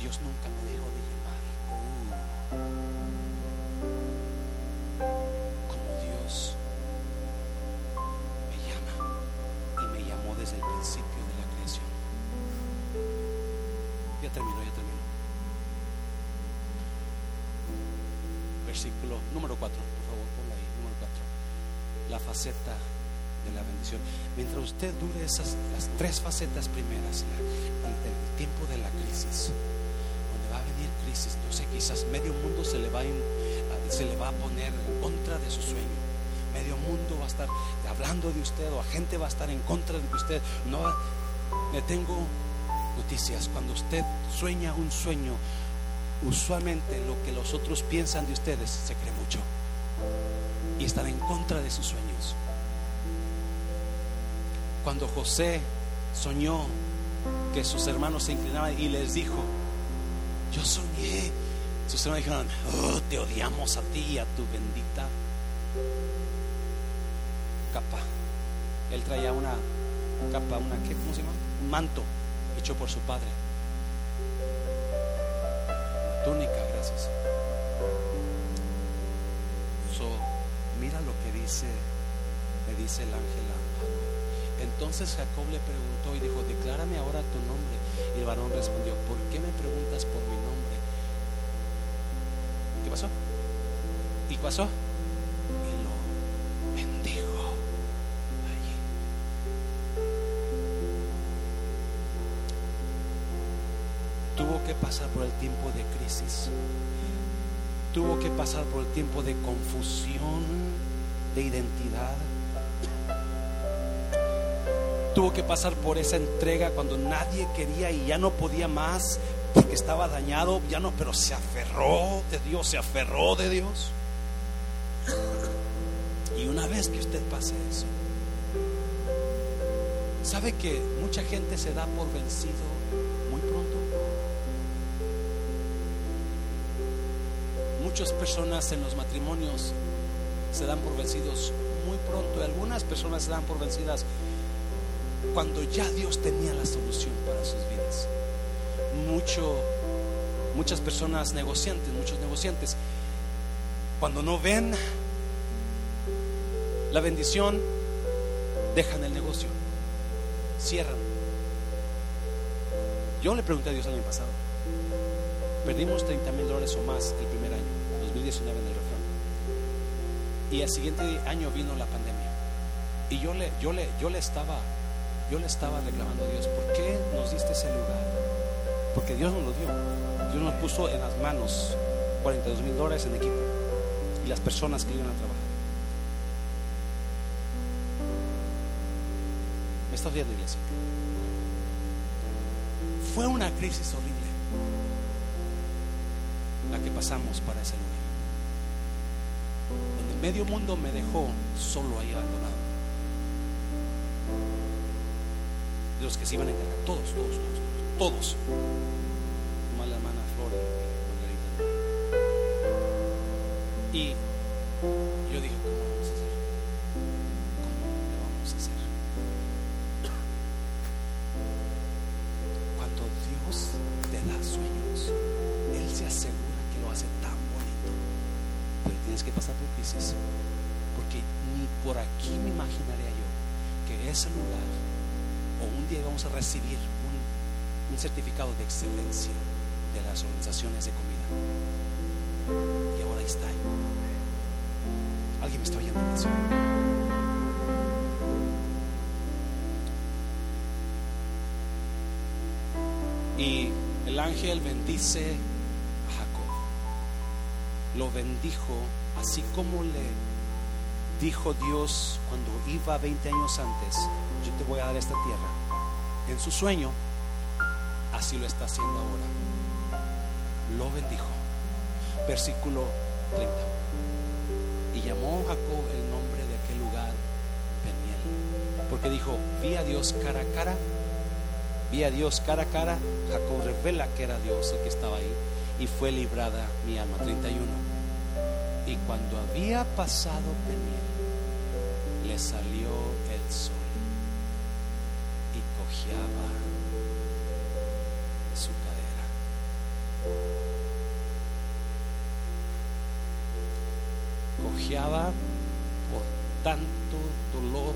Dios nunca me dejó de llamar. Como Versículo número 4, por favor, ponla ahí, número 4. La faceta de la bendición. Mientras usted dure esas las tres facetas primeras, la- el, el tiempo de la crisis, donde va a venir crisis, no sé, quizás medio mundo se le va a, se le va a poner en contra de su sueño. Medio mundo va a estar hablando de usted o gente va a estar en contra de usted. No, le tengo noticias. Cuando usted sueña un sueño, usualmente lo que los otros piensan de ustedes se cree mucho y están en contra de sus sueños. Cuando José soñó que sus hermanos se inclinaban y les dijo, yo soñé, sus hermanos dijeron, "Oh, te odiamos a ti y a tu bendita capa. Él traía una capa, una, ¿qué, ¿cómo se llama? Un manto hecho por su padre. Túnica, gracias. So, mira lo que dice, le dice el ángel. Entonces Jacob le preguntó y dijo, declárame ahora tu nombre. Y el varón respondió, ¿por qué me preguntas por mi nombre? ¿Qué pasó? ¿Y pasó? Pasar por el tiempo de crisis. Tuvo que pasar por el tiempo de confusión de identidad. Tuvo que pasar por esa entrega cuando nadie quería y ya no podía más porque estaba dañado, ya no, pero se aferró de Dios, se aferró de Dios. Y una vez que usted pase eso, sabe que mucha gente se da por vencido Muchas personas en los matrimonios se dan por vencidos muy pronto y algunas personas se dan por vencidas cuando ya Dios tenía la solución para sus vidas. Muchas personas negociantes, muchos negociantes, cuando no ven la bendición, dejan el negocio, cierran. Yo le pregunté a Dios el año pasado, perdimos 30 mil dólares o más el primer año, 2019 en el refrán, y al siguiente año vino la pandemia, y yo le, yo le, yo le estaba yo le estaba reclamando a Dios, ¿por qué nos diste ese lugar? Porque Dios nos lo dio. Dios nos puso en las manos 42 mil dólares en equipo y las personas que iban a trabajar. ¿Me estás viendo, iglesia? Fue una crisis horrible la que pasamos para ese lugar. Medio mundo me dejó solo ahí abandonado. de los que se iban a encargar, todos, todos, todos, todos, Y ahora está. ¿Alguien me está oyendo eso? Y el ángel bendice a Jacob. Lo bendijo así como le dijo Dios cuando iba 20 años antes, yo te voy a dar esta tierra. En su sueño, así lo está haciendo ahora. Lo bendijo. Versículo 30. Y llamó Jacob el nombre de aquel lugar Peniel. Porque dijo, vi a Dios cara a cara vi a Dios cara a cara, Jacob revela que era Dios el que estaba ahí y fue librada mi alma. 31. Y cuando había pasado Peniel, le salió el sol y cojeaba su cadera. Cojeaba por tanto dolor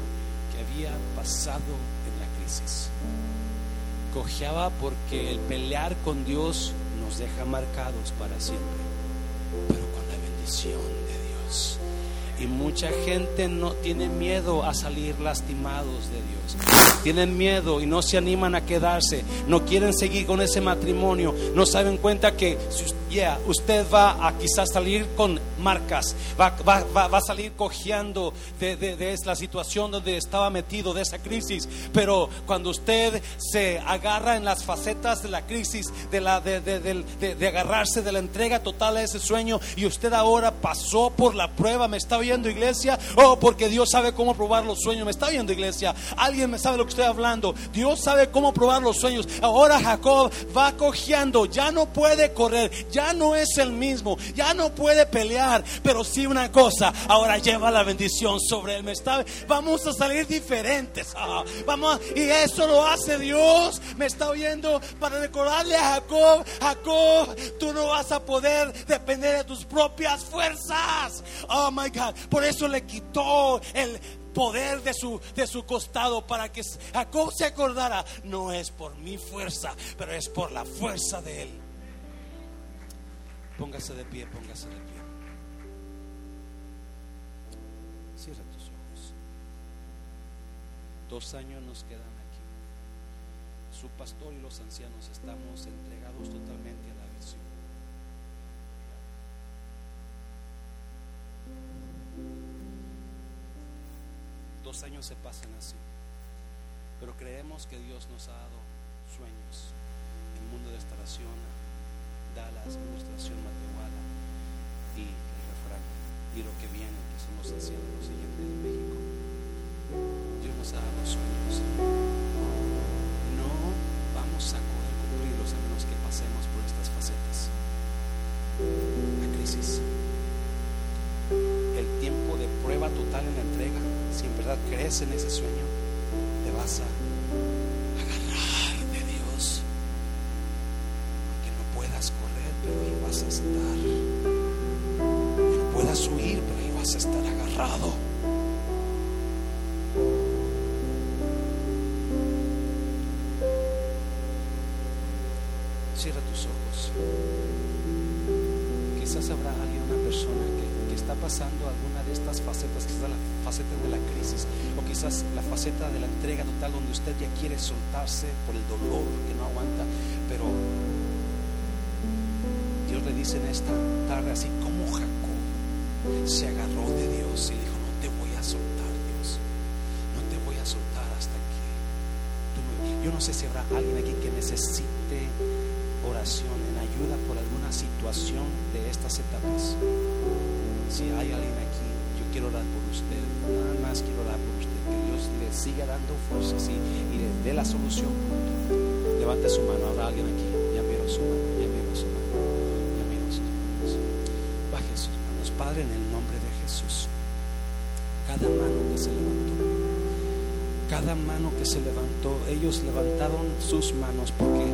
que había pasado en la crisis porque el pelear con Dios nos deja marcados para siempre, pero con la bendición de Dios. Y mucha gente no tiene miedo a salir lastimados de Dios. Tienen miedo y no se animan a quedarse. No quieren seguir con ese matrimonio. No saben cuenta que yeah, usted va a quizás salir con marcas, va, va, va, va a salir cojeando de, de, de, la situación donde estaba metido, de esa crisis. Pero cuando usted se agarra en las facetas de la crisis, de, la, de, de agarrarse de la entrega total a ese sueño, y usted ahora pasó por la prueba, me está viendo iglesia, oh, porque Dios sabe cómo probar los sueños, me está viendo iglesia, alguien me sabe lo que estoy hablando, Dios sabe cómo probar los sueños. Ahora Jacob va cojeando, ya no puede correr, ya no es el mismo, ya no puede pelear, pero sí una cosa, ahora lleva la bendición sobre él. Vamos a salir diferentes. Ah, vamos, y eso lo hace Dios. Me está oyendo para recordarle a Jacob, Jacob, tú no vas a poder depender de tus propias fuerzas. Oh my God, por eso le quitó el poder de su, de su costado para que Jacob se acordara, no es por mi fuerza, pero es por la fuerza de él. Póngase de pie, póngase de pie. Cierra tus ojos. Dos años nos quedan aquí. Su pastor y los ancianos estamos entregados totalmente a la visión. Dos años se pasan así. Pero creemos que Dios nos ha dado sueños el mundo de restauración Dallas, Ilustración Matehuala y el refrán y lo que viene, que los ancianos, los siguientes de México. Dios nos ha dado sueños. No vamos a poder cumplirlos a menos que pasemos por estas facetas. La crisis, el tiempo de prueba total en la entrega, si en verdad crees en ese sueño, te vas a vas a estar. no puedas huir, pero ahí vas a estar agarrado. Cierra tus ojos. Quizás habrá alguien, una persona que, que está pasando alguna de estas facetas, quizás la faceta de la crisis, o quizás la faceta de la entrega total, donde usted ya quiere soltarse por el dolor que no aguanta, pero le dice en esta tarde, así como Jacob se agarró de Dios y dijo, no te voy a soltar, Dios, no te voy a soltar hasta que yo no sé si habrá alguien aquí que necesite oración en ayuda por alguna situación de estas etapas. Si hay alguien aquí, yo quiero orar por usted, nada más quiero orar por usted, que Dios le siga dando fuerzas y, y le dé la solución. Levante su mano, habrá alguien aquí, ya miro su mano. En el nombre de Jesús, cada mano que se levantó, cada mano que se levantó, ellos levantaron sus manos porque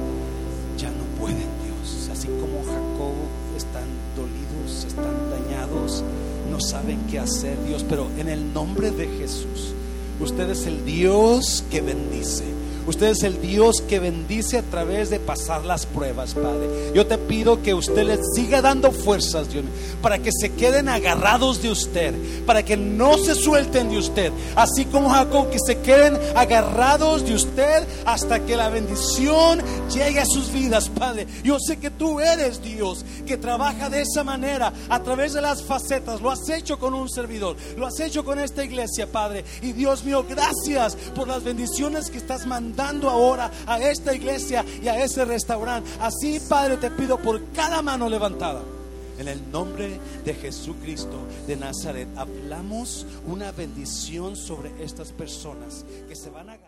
ya no pueden, Dios. Así como Jacob están dolidos, están dañados, no saben qué hacer, Dios, pero en el nombre de Jesús, usted es el Dios que bendice. Usted es el Dios que bendice a través de pasar las pruebas, Padre. Yo te pido que usted les siga dando fuerzas, Dios, para que se queden agarrados de usted, para que no se suelten de usted, así como Jacob, que se queden agarrados de usted hasta que la bendición llegue a sus vidas, Padre. Yo sé que tú eres Dios, que trabaja de esa manera, a través de las facetas. Lo has hecho con un servidor, lo has hecho con esta iglesia, Padre. Y Dios mío, gracias por las bendiciones que estás mandando dando ahora a esta iglesia y a ese restaurante. Así, Padre, te pido por cada mano levantada. En el nombre de Jesucristo de Nazaret, hablamos una bendición sobre estas personas que se van a